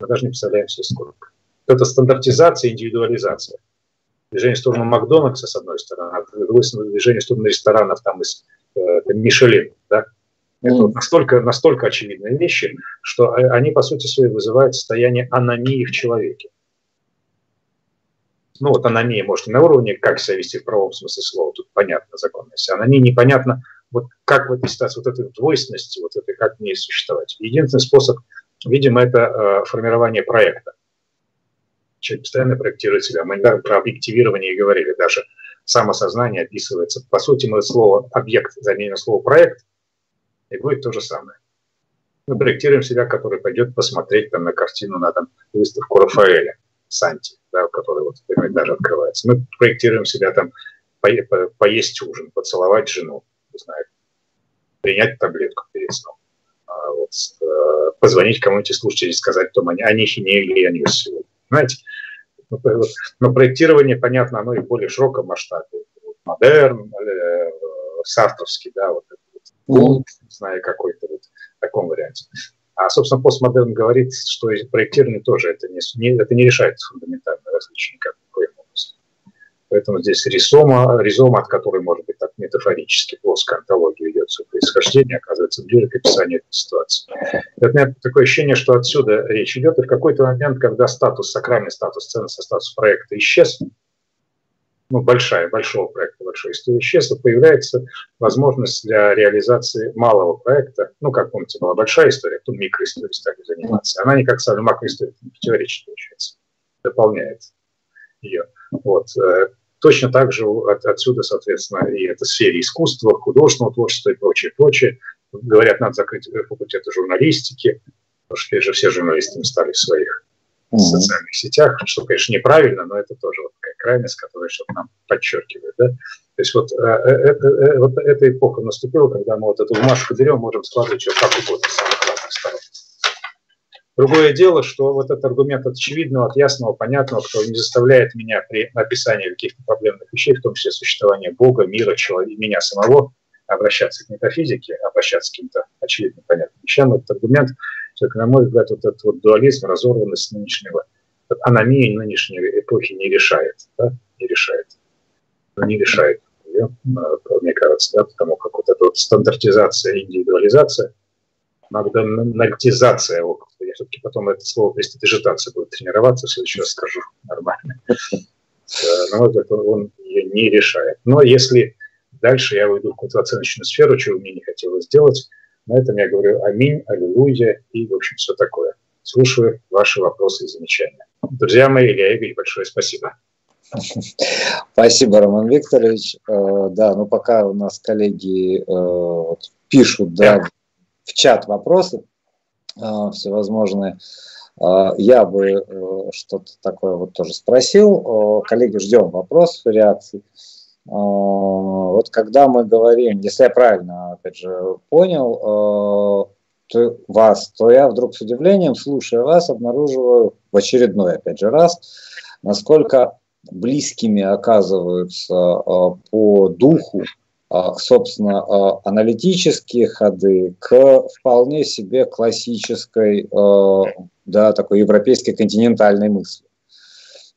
Мы даже не представляем себе сколько. Это стандартизация, индивидуализация. Движение в сторону Макдональдса, с одной стороны, а с другой стороны, движение в сторону ресторанов там из э, Мишелин. Да? Это вот настолько, настолько очевидные вещи, что они, по сути своей, вызывают состояние аномии в человеке ну вот аномия может на уровне, как себя вести в правом смысле слова, тут понятно законность, аномия непонятно, вот как в этой ситуации, вот этой двойственности, вот этой, как в ней существовать. Единственный способ, видимо, это э, формирование проекта. Человек постоянно проектирует себя. Мы да, про объективирование говорили, даже самосознание описывается. По сути, мы слово «объект» заменим слово «проект», и будет то же самое. Мы проектируем себя, который пойдет посмотреть там, на картину, на там, выставку Рафаэля, Санти да, который вот даже открывается. Мы проектируем себя там по, по, поесть ужин, поцеловать жену, не знаю, принять таблетку перед сном, а вот, э, позвонить кому-нибудь из слушателей и сказать том, о них и не или о них сегодня. Но, ну, но проектирование, понятно, оно и в более широком масштабе. Модерн, э, сартовский, да, вот, вот, не знаю, какой-то вот в таком варианте. А, собственно, постмодерн говорит, что проектирование тоже это не, не, это не решает фундаментальное различие никак образом. Поэтому здесь ризома, ризома, от которой, может быть, так метафорически плоская антология ведет свое происхождение, оказывается ближе к описанию этой ситуации. Это, меня такое ощущение, что отсюда речь идет, и в какой-то момент, когда статус, сакральный статус, ценностный статус проекта исчез, ну, большая, большого проекта, большой истории исчезла, появляется возможность для реализации малого проекта. Ну, как помните, была большая история, тут микроистория стали заниматься. Она никак с макроисторией не противоречит, получается, дополняет ее. Вот. Э, точно так же от, отсюда, соответственно, и эта сфера искусства, художественного творчества и прочее, прочее. Говорят, надо закрыть факультеты журналистики, потому что же все журналистами стали в своих в социальных сетях, что, конечно, неправильно, но это тоже вот крайность, которая что-то нам подчеркивает. Да? То есть вот, э, э, э, вот эта эпоха наступила, когда мы вот эту бумажку берем, можем складывать ее как угодно с самых разных сторон. Другое дело, что вот этот аргумент от очевидного, от ясного, понятного, кто не заставляет меня при описании каких-то проблемных вещей, в том числе существования Бога, мира, человека, меня самого, обращаться к метафизике, обращаться к каким-то очевидным, понятным вещам, этот аргумент на мой взгляд, вот этот вот дуализм, разорванность нынешнего, аномия нынешней эпохи не решает, да, не решает. Но не решает ее, мне кажется, да, потому как вот эта вот стандартизация, индивидуализация, нагдизация опыта, я все-таки потом это слово престижитация будет тренироваться, в следующий раз скажу нормально. На мой взгляд, он ее не решает. Но если дальше я выйду в какую-то оценочную сферу, чего мне не хотелось сделать, на этом я говорю аминь, аллилуйя и, в общем, все такое. Слушаю ваши вопросы и замечания. Друзья мои, Илья Игорь, большое спасибо. Спасибо, Роман Викторович. Э, да, ну пока у нас коллеги э, пишут да, в чат вопросы э, всевозможные, я бы что-то такое вот тоже спросил. Коллеги, ждем вопросов реакций. Вот когда мы говорим, если я правильно, опять же, понял то вас, то я вдруг с удивлением, слушая вас, обнаруживаю в очередной, опять же, раз, насколько близкими оказываются а, по духу, а, собственно, а, аналитические ходы к вполне себе классической, да, такой европейской континентальной мысли.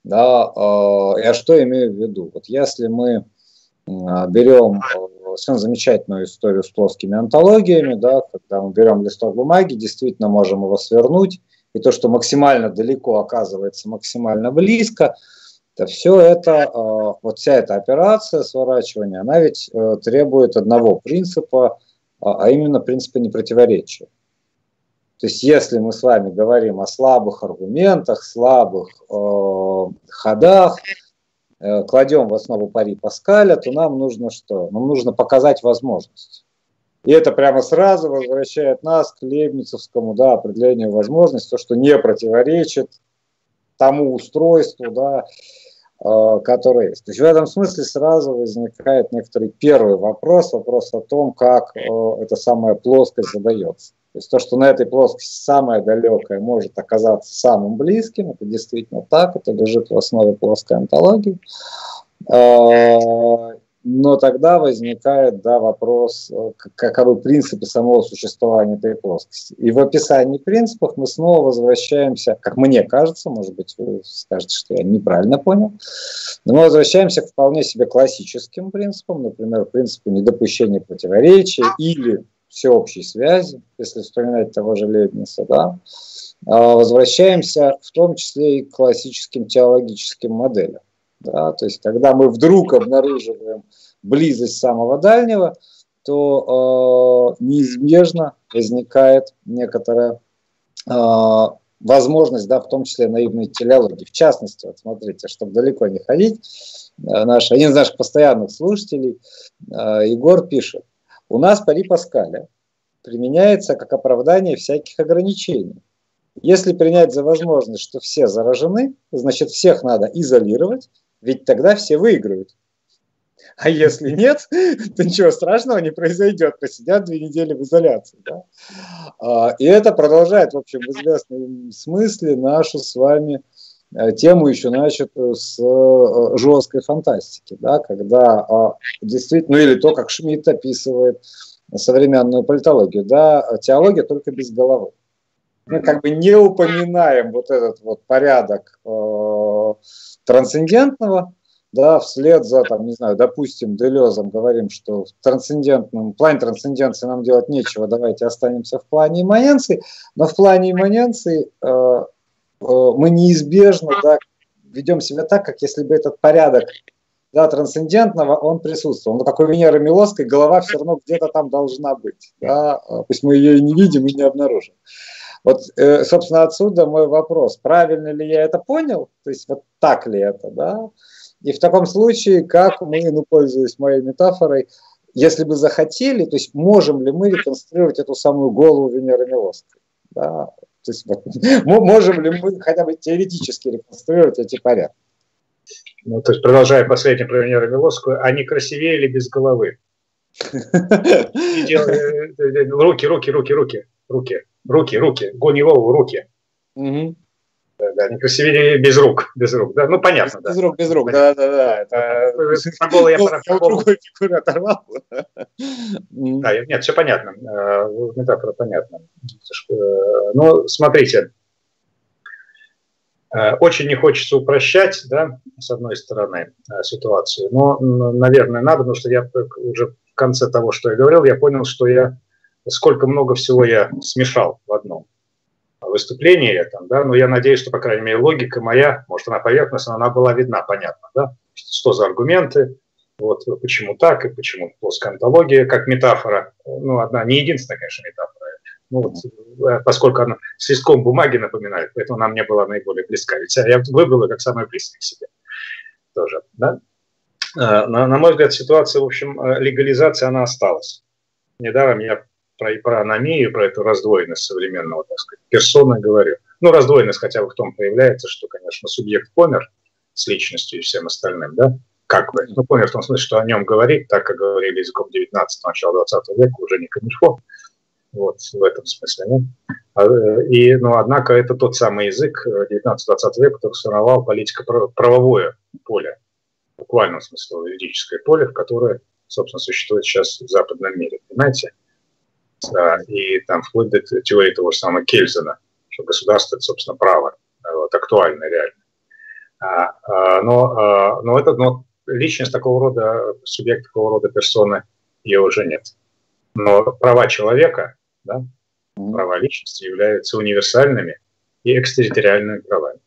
Да, я что имею в виду? Вот если мы берем совершенно замечательную историю с плоскими антологиями, да, когда мы берем листок бумаги, действительно можем его свернуть, и то, что максимально далеко оказывается максимально близко – то все это, э, вот вся эта операция сворачивания, она ведь э, требует одного принципа, а, а именно принципа непротиворечия. То есть если мы с вами говорим о слабых аргументах, слабых э, ходах, э, кладем в основу пари Паскаля, то нам нужно что? Нам нужно показать возможность. И это прямо сразу возвращает нас к Лейбницевскому да, определению возможности, то, что не противоречит тому устройству, да, Э, которые есть. То есть в этом смысле сразу возникает некоторый первый вопрос, вопрос о том, как э, эта самая плоскость задается. То есть то, что на этой плоскости самое далекое может оказаться самым близким, это действительно так, это лежит в основе плоской онтологии. Э, но тогда возникает да, вопрос, каковы принципы самого существования этой плоскости. И в описании принципов мы снова возвращаемся, как мне кажется, может быть, вы скажете, что я неправильно понял, но мы возвращаемся к вполне себе классическим принципам, например, принципу недопущения противоречия или всеобщей связи, если вспоминать того же Лейбница, да, а возвращаемся в том числе и к классическим теологическим моделям. Да, то есть, когда мы вдруг обнаруживаем близость самого дальнего, то э, неизбежно возникает некоторая э, возможность, да, в том числе наивной телеологии. В частности, вот смотрите, чтобы далеко не ходить, наш, один из наших постоянных слушателей, э, Егор пишет, у нас пари Паскаля применяется как оправдание всяких ограничений. Если принять за возможность, что все заражены, значит всех надо изолировать, ведь тогда все выиграют. А если нет, *laughs* то ничего страшного не произойдет, посидят две недели в изоляции. Да? А, и это продолжает, в общем, в известном смысле нашу с вами тему еще начатую с э, жесткой фантастики, да, когда а, действительно, ну или то, как Шмидт описывает современную политологию, да, теология только без головы. Мы как бы не упоминаем вот этот вот порядок э, трансцендентного, да, вслед за, там, не знаю, допустим, Делезом говорим, что в трансцендентном, плане трансценденции нам делать нечего, давайте останемся в плане имманенции, но в плане имманенции э, э, мы неизбежно да, ведем себя так, как если бы этот порядок да, трансцендентного, он присутствовал. Но как у Венеры Милоской, голова все равно где-то там должна быть. Да? Пусть мы ее и не видим, и не обнаружим. Вот, э, собственно, отсюда мой вопрос. Правильно ли я это понял? То есть вот так ли это, да? И в таком случае, как мы, ну, пользуясь моей метафорой, если бы захотели, то есть можем ли мы реконструировать эту самую голову Венеры Милосской? Да? То есть вот, *laughs* можем ли мы хотя бы теоретически реконструировать эти порядки? Ну, то есть, продолжая последнее про Венеру Милосскую, они красивее или без головы? Руки, руки, руки, руки, руки, руки, руки, Гунилову руки. Да, да, не красивее без рук, без рук, да, ну понятно, без, да. Без рук, без рук, да, да, да. Это... Голову я *laughs* другой фигуры оторвал. Да, нет, все понятно, э, метафора понятна. Э, ну, смотрите, э, очень не хочется упрощать, да, с одной стороны, ситуацию, но, наверное, надо, потому что я уже в конце того, что я говорил, я понял, что я сколько много всего я смешал в одном выступлении этом, да, но я надеюсь, что, по крайней мере, логика моя, может, она поверхностная, она была видна, понятно, да, что за аргументы, вот почему так и почему плоская антология как метафора, ну, одна, не единственная, конечно, метафора, Ну, вот, э, поскольку она с листком бумаги напоминает, поэтому она мне была наиболее близка. Ведь я выбрал ее как самое близкое к себе тоже. Да? Э, на, на мой взгляд, ситуация, в общем, э, легализация, она осталась. Недаром я про, про аномию, про эту раздвоенность современного, так сказать, персона говорю. Ну, раздвоенность хотя бы в том проявляется, что, конечно, субъект помер с личностью и всем остальным, да, как бы. Ну, помер в том смысле, что о нем говорить, так как говорили языком 19 начала 20 века, уже не камильфо. Вот, в этом смысле. Да? А, и, ну, однако, это тот самый язык 19-20 века, который сформировал политико-правовое поле буквальном смысле юридическое поле, в которое, собственно, существует сейчас в западном мире, понимаете? Да, и там вплоть до теории того же самого Кельзена, что государство – это, собственно, право, вот, актуальное реально. А, а, но, а, но, это, но личность такого рода, субъект такого рода персоны, ее уже нет. Но права человека, да, права личности являются универсальными и экстерриториальными правами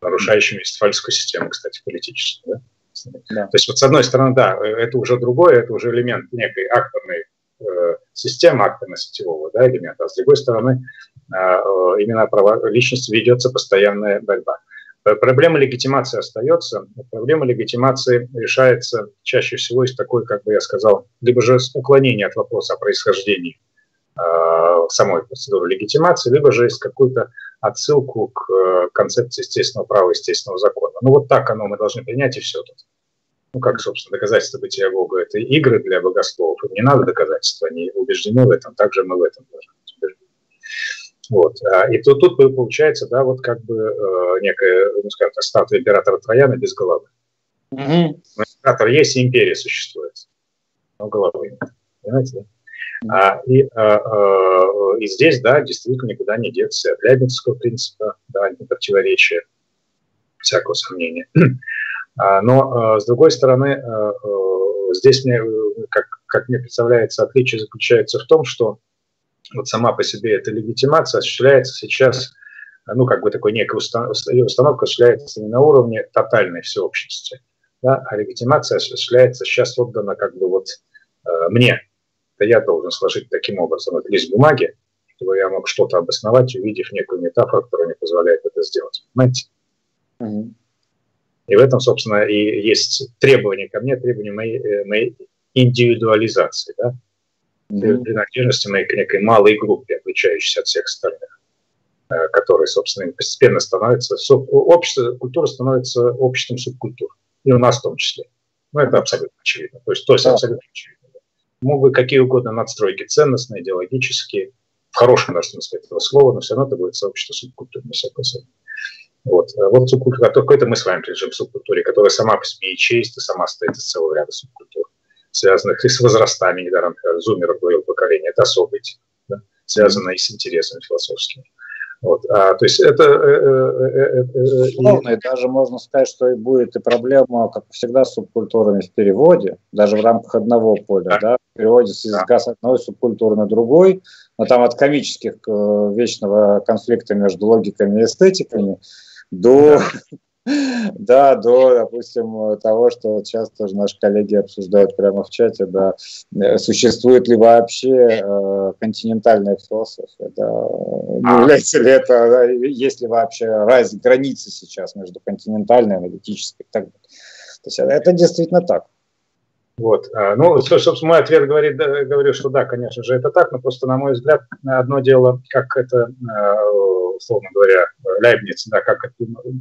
нарушающим Вестфальскую систему, кстати, политическую. Да? Да. То есть вот с одной стороны, да, это уже другое, это уже элемент некой акторной э, системы, акторно-сетевого да, элемента, а с другой стороны, э, э именно права личности ведется постоянная борьба. Э, проблема легитимации остается. Проблема легитимации решается чаще всего из такой, как бы я сказал, либо же уклонения от вопроса о происхождении Э, самой процедуры легитимации, либо же есть какую-то отсылку к э, концепции естественного права, естественного закона. Ну вот так оно мы должны принять и все тут. Ну как, собственно, доказательство бытия Бога – это игры для богословов, им не надо доказательства, они убеждены в этом, также мы в этом должны быть убеждены. Вот. А, и тут, тут получается, да, вот как бы э, некая, ну, скажем так, статуя императора Трояна без головы. Угу. Император есть, и империя существует, но головы нет. Понимаете, да? А, и, а, а, и здесь, да, действительно никуда не деться от Лябинского принципа, да, не противоречия, всякого сомнения. Но, с другой стороны, здесь мне, как, как мне представляется, отличие заключается в том, что вот сама по себе эта легитимация осуществляется сейчас, ну, как бы такой некая установка осуществляется не на уровне тотальной всеобщности, да, а легитимация осуществляется сейчас отдана как бы вот мне, это я должен сложить таким образом этот лист бумаги, чтобы я мог что-то обосновать, увидев некую метафору, которая мне позволяет это сделать. Понимаете? Mm-hmm. И в этом, собственно, и есть требование ко мне, требование моей, э, моей индивидуализации, да? mm-hmm. принадлежности моей к некой малой группе, отличающейся от всех остальных, э, которые, собственно, постепенно становятся, общество, культура становится обществом субкультур, и у нас в том числе. Ну, это абсолютно очевидно. То есть, то есть абсолютно очевидно могут быть какие угодно надстройки, ценностные, идеологические, в хорошем даже смысле этого слова, но все равно это будет сообщество субкультур, не всякого сомнения. Вот. А вот субкультура, какой-то мы с вами принадлежим субкультуре, которая сама по себе ячеист и сама стоит из целого ряда субкультур, связанных и с возрастами, недаром Зумеров говорил поколение, это особый тип, да, связанное и с интересами философскими. Вот, а, то есть это... Э, э, э, и даже можно сказать, что и будет и проблема, как всегда, с субкультурами в переводе, даже в рамках одного поля, да, да в переводе с языка с одной субкультуры на другой, но там от комических вечного конфликта между логиками и эстетиками до *laughs* да, до, допустим, того, что вот сейчас тоже наши коллеги обсуждают прямо в чате, да, э, существует ли вообще э, континентальная философия, да, не а. является ли это, да, есть ли вообще раз, границы сейчас между континентальной, аналитической и так далее. То есть это действительно так. Вот. А, ну, собственно, мой ответ говорит, говорю, что да, конечно же, это так, но просто, на мой взгляд, одно дело, как это, а, условно говоря, Лейбниц, да, как это,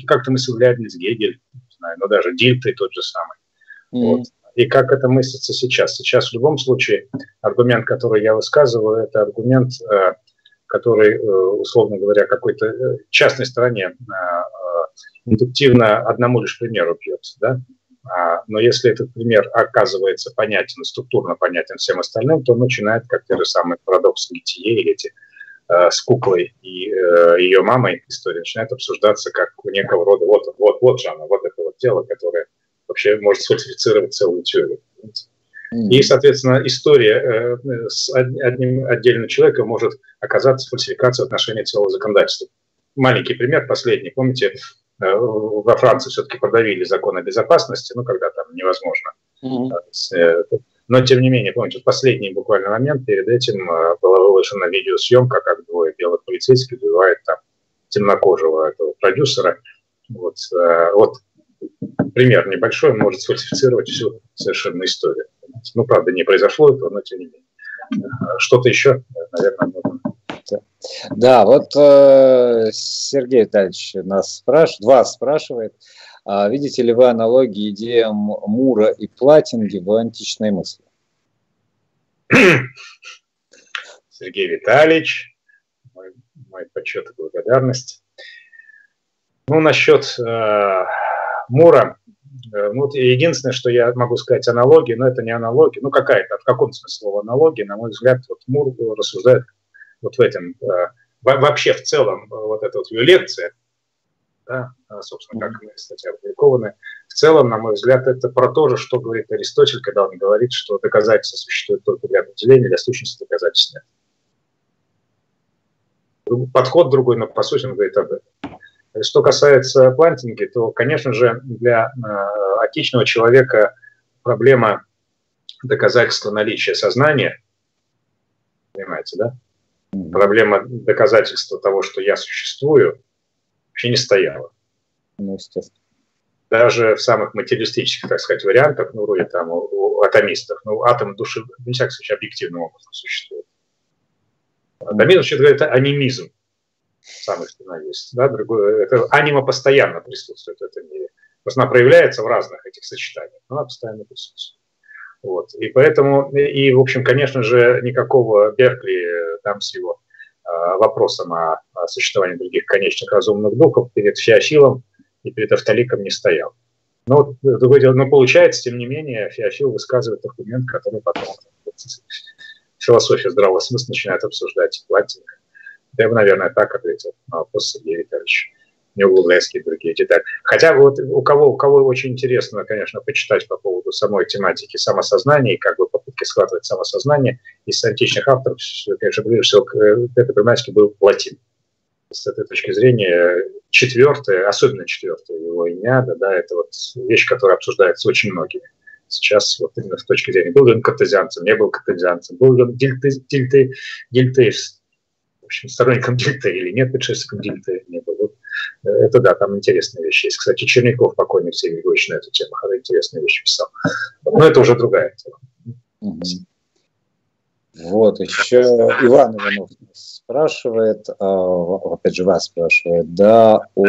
как-то мыслил Лейбниц, Гегель, не знаю, но даже Дильты тот же самый. Mm-hmm. Вот. И как это мыслится сейчас? Сейчас в любом случае аргумент, который я высказываю, это аргумент, а, который, э, условно говоря, какой-то э, частной стороне индуктивно одному лишь примеру бьет, да, а, но если этот пример оказывается понятен, структурно понятен всем остальным, то он начинает, как те же самые парадоксы Гитие или эти э, с куклой и э, ее мамой история начинает обсуждаться как у некого рода вот вот вот же она, вот это вот дело, которое вообще может сфальсифицировать целую теорию. И, соответственно, история э, с одним отдельным человеком может оказаться фальсификацией отношения целого законодательства. Маленький пример, последний. Помните, Э, во Франции все-таки продавили закон о безопасности, ну, когда там невозможно. Mm-hmm. Но, тем не менее, помните, последний буквально момент перед этим была выложена видеосъемка, как двое белых полицейских убивают там темнокожего этого продюсера. Вот, вот пример небольшой, может сфальсифицировать всю совершенно историю. Ну, правда, не произошло этого, но тем не менее. Что-то еще, наверное, нужно. Да, вот э, Сергей Витальевич нас спрашивает, вас спрашивает, видите ли вы аналогии идеям Мура и Платинги в античной мысли? Сергей Витальевич, мой, мой почет и благодарность. Ну, насчет э, Мура, э, ну, единственное, что я могу сказать аналогии, но это не аналогия, ну, какая-то, в каком смысле слова аналогия, на мой взгляд, вот Мур рассуждает вот в этом, э, вообще в целом, э, вот эта вот ее лекция, да, собственно, как кстати, опубликованы, в целом, на мой взгляд, это про то же, что говорит Аристотель, когда он говорит, что доказательства существуют только для определения, для сущности доказательств нет. Подход другой, но по сути он говорит об этом. Что касается плантинги, то, конечно же, для э, отечного человека проблема доказательства наличия сознания, понимаете, да? Проблема доказательства того, что я существую, вообще не стояла. Ну, естественно. Даже в самых материалистических, так сказать, вариантах, ну, вроде там у, у атомистов, ну, атом души, в всяком случае, объективным образом существует. Атомизм, вообще говорит, анимизм самых есть. Да, другое, это анима постоянно присутствует в этом мире. Просто она проявляется в разных этих сочетаниях, но она постоянно присутствует. Вот. И поэтому, и, в общем, конечно же, никакого Беркли там с его э, вопросом о, о существовании других конечных разумных духов перед Феофилом и перед Автоликом не стоял. Но, другое дело, но получается, тем не менее, Феофил высказывает аргумент, который потом философия здравого смысла начинает обсуждать Платинка. Я бы, наверное, так ответил на вопрос Сергея Витальевича, не углубляясь в другие детали. Хотя вот у кого, у кого очень интересно, конечно, почитать по поводу самой тематики самосознания и как бы попытки схватывать самосознание из античных авторов, конечно, ближе всего к этой проблематике был Платин. С этой точки зрения четвертое, особенно четвертое его имя, да, да, это вот вещь, которая обсуждается очень многими сейчас вот именно с точки зрения, был ли он катезианцем, не был катезианцем, был ли он дельты, дельты, дельтеист, общем, сторонником дельты или нет предшественником дельты не был. Вот, э, это да, там интересные вещи есть. Кстати, Черняков, покойный Всеволод Григорьевич, на эту тему интересные вещи писал. Но это уже другая тема. Вот, еще Иван Иванов спрашивает, а, опять же вас спрашивает, да, о,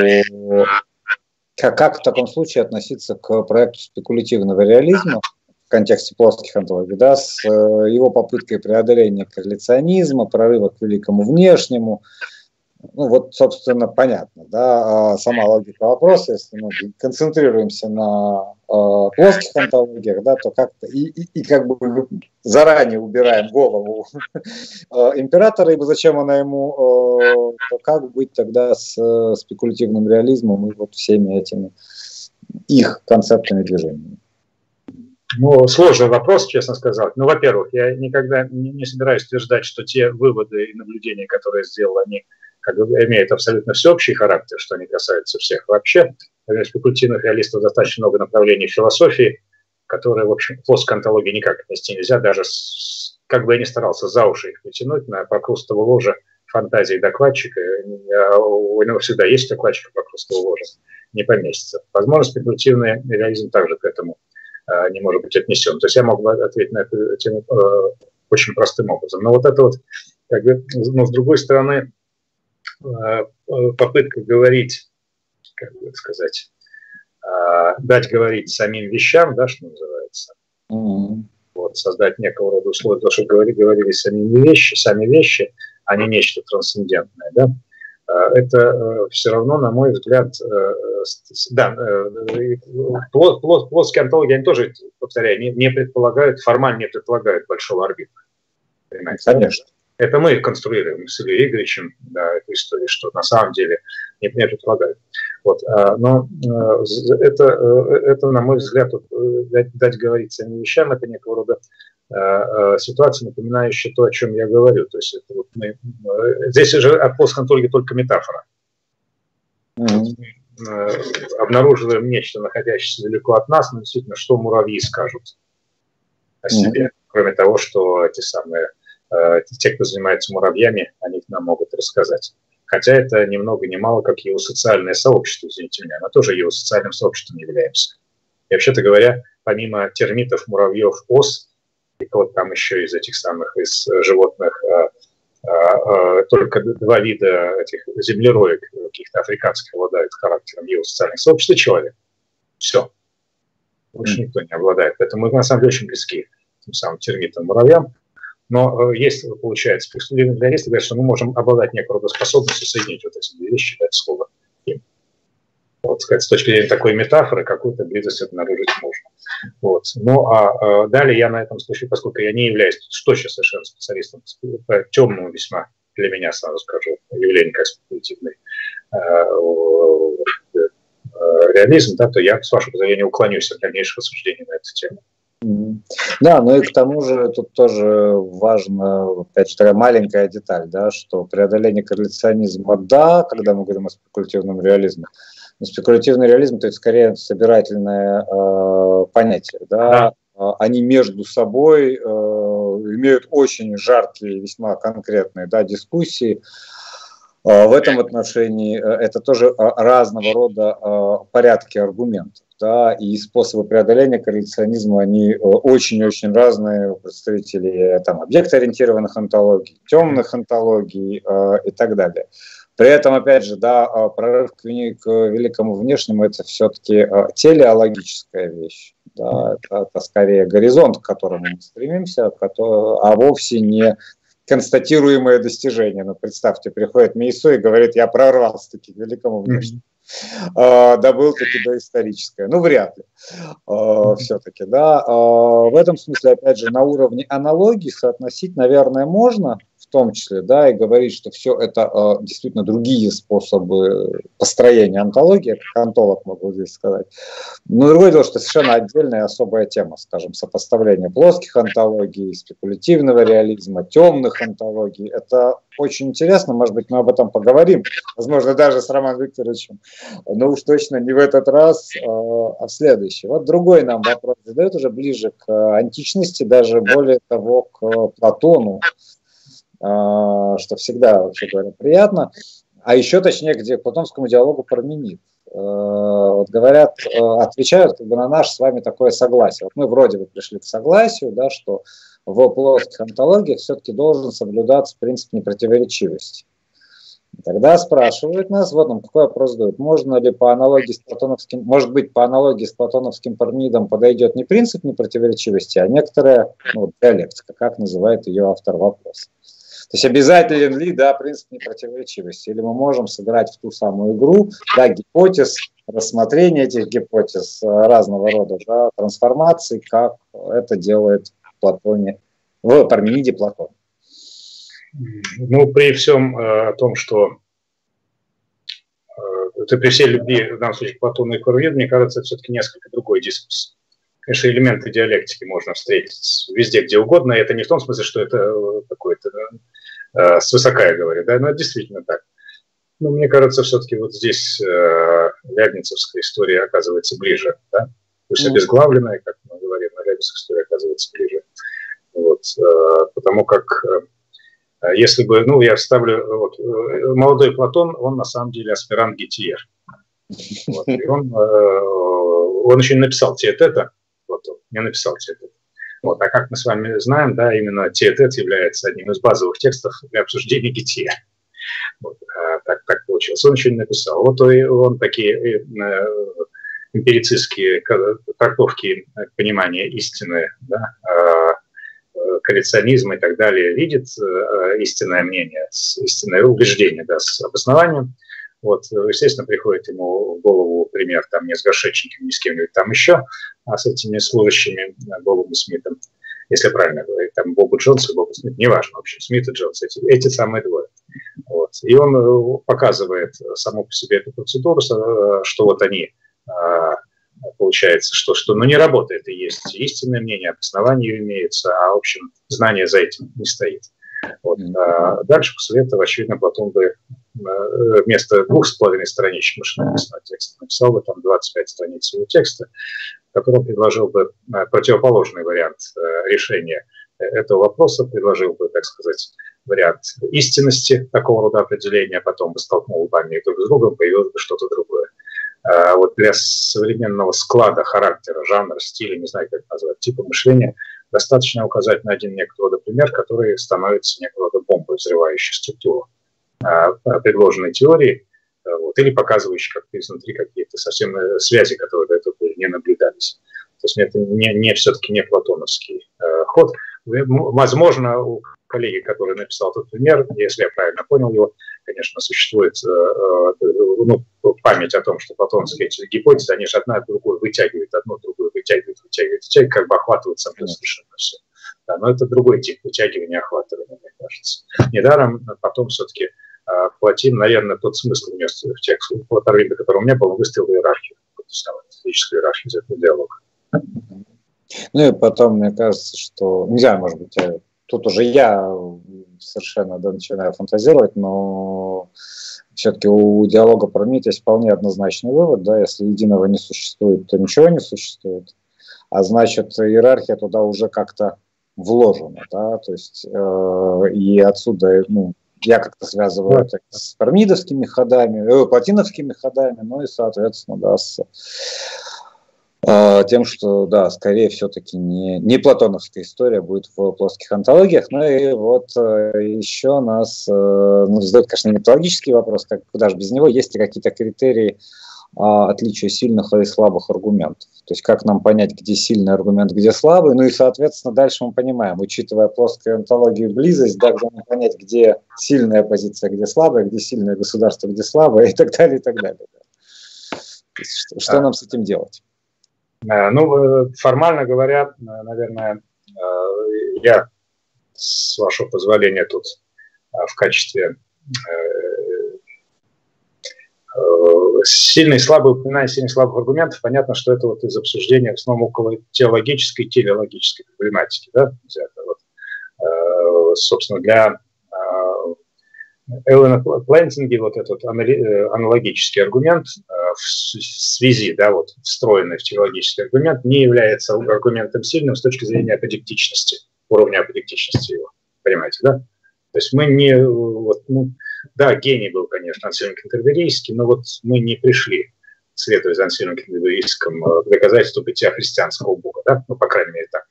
как, как в таком случае относиться к проекту спекулятивного реализма, контексте плоских антологий, да, с э, его попыткой преодоления корреляционизма, прорыва к великому внешнему. Ну вот, собственно, понятно, да, а сама логика вопроса, если мы концентрируемся на э, плоских антологиях, да, то как-то и, и, и как бы заранее убираем голову э, *laughs* императора, ибо зачем она ему, э, то как быть тогда с э, спекулятивным реализмом и вот всеми этими их концептами движениями? Ну, сложный вопрос, честно сказать. Ну, во-первых, я никогда не, собираюсь утверждать, что те выводы и наблюдения, которые сделал, они как бы имеют абсолютно всеобщий характер, что они касаются всех вообще. Для спекулятивных реалистов достаточно много направлений философии, которые, в общем, плоской антологии никак отнести нельзя, даже с, как бы я ни старался за уши их вытянуть на прокрустово ложе фантазии докладчика, у него всегда есть докладчика прокрустово ложа, не поместится. Возможно, спекулятивный реализм также к этому Э, не может быть отнесен. То есть я мог бы ответить на эту тему э, очень простым образом. Но вот это вот, как бы, но с другой стороны, попытка говорить, как бы сказать, дать говорить самим вещам, да, что называется, mm-hmm. вот, создать некого рода условия, чтобы говорили, говорили сами вещи, сами вещи, а не нечто трансцендентное, да, Э, это э, все равно, на мой взгляд, э, да, плоские антологии, они тоже, повторяю, не, не предполагают, формально не предполагают большого арбитра. Понимаете? Конечно. Это мы конструируем с Ильей Игоревичем, да, эту историю, что на самом деле не, не предполагают. Вот, а, но это, это, на мой взгляд, дать, дать говорить самим вещам, это некого рода Э, э, ситуация, напоминающая то, о чем я говорю. То есть это вот мы, э, здесь уже от постхантологии только метафора. Mm-hmm. Мы обнаруживаем нечто, находящееся далеко от нас, но действительно, что муравьи скажут. о себе. Mm-hmm. Кроме того, что эти самые, э, те, кто занимается муравьями, они нам могут рассказать. Хотя это ни много ни мало, как его социальное сообщество, извините меня, мы тоже его социальным сообществом являемся. И вообще-то говоря, помимо термитов, муравьев, ос, и вот там еще из этих самых, из животных, э, э, только два вида этих землероек каких-то африканских обладают характером его социальных сообществ, человек. Все. Больше никто не обладает. Поэтому мы на самом деле очень близки к тем самым термитам, муравьям. Но э, есть, получается, перспективные говорят, что мы можем обладать некой рода способностью соединить вот эти две вещи, дать слово им. Вот, сказать, с точки зрения такой метафоры, какую-то близость обнаружить можно. Вот. Ну, а, а далее я на этом случае, поскольку я не являюсь точно совершенно специалистом по темному весьма для меня, сразу скажу, явление как спекулятивный э, э, реализм, да, то я, с вашего позволения, уклонюсь от дальнейшего суждения на эту тему. Да, ну и к тому же тут тоже важно, опять же, такая маленькая деталь, да, что преодоление корреляционизма, да, когда мы говорим о спекулятивном реализме, но спекулятивный реализм, то есть скорее собирательное э, понятие, да, да. они между собой э, имеют очень жаркие, весьма конкретные да, дискуссии, в этом отношении э, это тоже разного рода порядки аргументов да, и способы преодоления корреляционизма, они э, очень-очень разные у представителей там, объектоориентированных антологий, темных антологий э, и так далее. При этом, опять же, да, э, прорыв к, великому внешнему – это все-таки э, телеологическая вещь. Да, это, это скорее горизонт, к которому мы стремимся, а вовсе не констатируемое достижение. Ну, представьте, приходит Мейсо и говорит, я прорвался-таки к великому внешнему. А, добыл таки доисторическое. Ну, вряд ли. А, Все-таки, да. А, в этом смысле, опять же, на уровне аналогии соотносить, наверное, можно, том числе, да, и говорить, что все это э, действительно другие способы построения антологии, как антолог могу здесь сказать. Но другое дело, что совершенно отдельная особая тема, скажем, сопоставление плоских антологий, спекулятивного реализма, темных антологий. Это очень интересно, может быть, мы об этом поговорим, возможно, даже с Романом Викторовичем, но уж точно не в этот раз, э, а в следующий. Вот другой нам вопрос задает уже ближе к античности, даже более того, к Платону, что всегда, вообще говоря, приятно. А еще точнее, где к платонскому диалогу Парменид. Э, вот говорят, э, отвечают как бы на наше с вами такое согласие. Вот мы вроде бы пришли к согласию, да, что в плоских антологиях все-таки должен соблюдаться принцип непротиворечивости. Тогда спрашивают нас, вот нам какой вопрос дают, можно ли по аналогии с платоновским, может быть, по аналогии с платоновским пармидом подойдет не принцип непротиворечивости, а некоторая ну, диалектика, как называет ее автор вопроса. То есть обязателен ли, да, принцип непротиворечивости? Или мы можем сыграть в ту самую игру, да, гипотез, рассмотрение этих гипотез э, разного рода, да, трансформации, как это делает Платоне, в Пармениде Платон. Ну, при всем э, о том, что э, это при всей любви, в данном случае, к и Курвиду, мне кажется, это все-таки несколько другой дискурс конечно, элементы диалектики можно встретить везде, где угодно. И это не в том смысле, что это э, какое-то э, свысока я говорю, да, но это действительно так. Но мне кажется, все-таки вот здесь э, Лябницевская история оказывается ближе, да? Пусть mm-hmm. обезглавленная, как мы говорим, но Лябницевская история оказывается ближе. Вот, э, потому как э, если бы, ну, я вставлю, вот, э, молодой Платон, он на самом деле аспирант Гетиер. Вот, и он, э, он еще не написал Теотета, вот он мне написал Теотет. Вот. А как мы с вами знаем, да, именно Теотет является одним из базовых текстов для обсуждения гития. Вот. А так, так получилось. Он еще не написал. Вот он такие э, э, эмпирицистские трактовки понимания истины, да, а, э, коллекционизма и так далее видит истинное мнение, истинное убеждение да, с обоснованием. Вот, естественно, приходит ему в голову пример там не с Горшечником, не с кем-нибудь там еще, а с этими служащими э, Бобом Смитом, если правильно говорить, там Бобу Джонс и Бобу Смит, неважно вообще, Смит и Джонс, эти, эти самые двое. Вот. И он э, показывает саму по себе эту процедуру, э, что вот они получается, что, что ну, не работает и есть истинное мнение, обоснование имеется, а, в общем, знание за этим не стоит. Вот. А дальше, после этого, очевидно, Платон бы вместо двух с половиной страничек машинописного текста написал бы там 25 страниц его текста. который предложил бы противоположный вариант решения этого вопроса, предложил бы, так сказать, вариант истинности такого рода определения, а потом бы столкнул бы они друг с другом, появилось бы что-то другое. А вот для современного склада характера, жанра, стиля, не знаю, как назвать, типа мышления, достаточно указать на один некоторый пример, который становится некого рода бомбой, взрывающей структуру предложенной теории, вот, или показывающей как-то изнутри какие-то совсем э, связи, которые до этого не наблюдались. То есть это не, не все-таки не платоновский э, ход. Возможно, у коллеги, который написал этот пример, если я правильно понял его, конечно, существует э, э, ну, память о том, что платоновские эти гипотезы, они же одна другую вытягивают, одну другую вытягивают, вытягивают, вытягивают, как бы охватывают собой совершенно все. Да, но это другой тип вытягивания, охватывания, мне кажется. Недаром потом все-таки э, Платин, наверное, тот смысл вместо в текст Платарвинда, который у меня был, выставил иерархию, физическую иерархию из этого диалога. Ну и потом, мне кажется, что, не знаю, может быть, тут уже я совершенно да, начинаю фантазировать, но все-таки у диалога про МИД есть вполне однозначный вывод, да, если единого не существует, то ничего не существует, а значит иерархия туда уже как-то вложена, да, то есть э, и отсюда, ну, я как-то связываю это с пармидовскими ходами, э, платиновскими ходами, ну и, соответственно, да, с а, тем, что, да, скорее все-таки не, не платоновская история будет в плоских антологиях. Ну и вот э, еще нас э, ну, задают, конечно, методологический вопрос, как, куда же без него, есть ли какие-то критерии а, отличия сильных и слабых аргументов. То есть как нам понять, где сильный аргумент, где слабый. Ну и, соответственно, дальше мы понимаем, учитывая плоскую антологию близость, да, где нам понять, где сильная позиция, где слабая, где сильное государство, где слабое *laughs* и так далее, и так далее. Что, что нам с этим делать? Э, ну, э, формально говоря, э, наверное, я, с вашего позволения, тут в качестве сильный и слабый, упоминание сильных и слабых аргументов, понятно, что это вот из обсуждения в основном около теологической телеологической проблематики, да, вот, собственно, для Эллена Плантинги вот этот э, аналогический аргумент э, в связи, да, вот встроенный в теологический аргумент, не является аргументом сильным с точки зрения аподектичности, уровня аподектичности его. Понимаете, да? То есть мы не, вот, ну, да, гений был, конечно, Ансельм Кентерберийский, но вот мы не пришли, следуя за Ансельмом Кентерберийским, э, к доказательству бытия христианского бога, да, ну, по крайней мере, так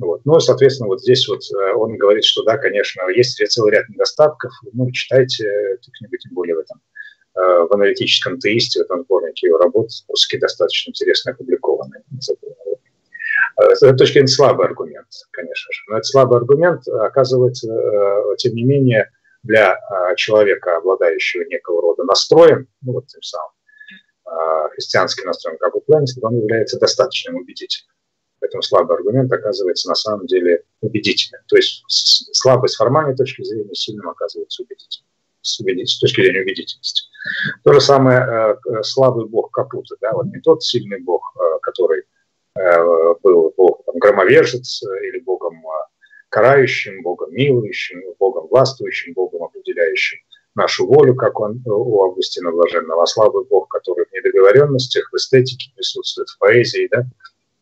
вот. Ну, соответственно, вот здесь вот э, он говорит, что да, конечно, есть целый ряд недостатков. Ну, читайте эту книгу, тем более в этом э, в аналитическом теисте, в этом сборнике его работ, все достаточно интересно опубликованы. С этой точки зрения слабый аргумент, конечно же. Но этот слабый аргумент оказывается, э, тем не менее, для человека, обладающего некого рода настроем, ну вот тем самым христианским настроем, как у Пленниса, он является достаточно убедительным. Поэтому слабый аргумент оказывается на самом деле убедительным. То есть слабый с формальной точки зрения сильным оказывается убедительным. С, точки зрения убедительности. То же самое э, слабый бог Капута. Да? Вот не тот сильный бог, который э, был богом громовержец или богом карающим, богом милующим, богом властвующим, богом определяющим нашу волю, как он э, у Августина Блаженного, а слабый бог, который в недоговоренностях, в эстетике присутствует, в поэзии, да,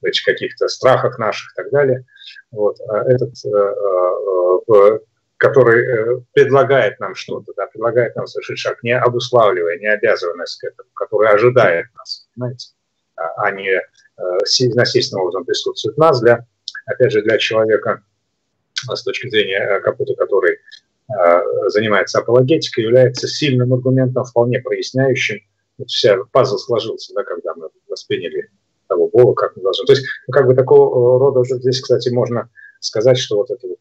этих каких-то страхах наших и так далее. Вот, а этот, э, э, который предлагает нам что-то, да, предлагает нам совершить шаг, не обуславливая, не обязывая нас к этому, который ожидает нас, понимаете, а, а не насильственным образом присутствует в нас, для, опять же, для человека с точки зрения Капута, который занимается апологетикой, является сильным аргументом, вполне проясняющим. Вот вся пазл сложился, да, когда мы восприняли того Бога, как мы должны. То есть, ну, как бы такого рода, здесь, кстати, можно сказать, что вот это вот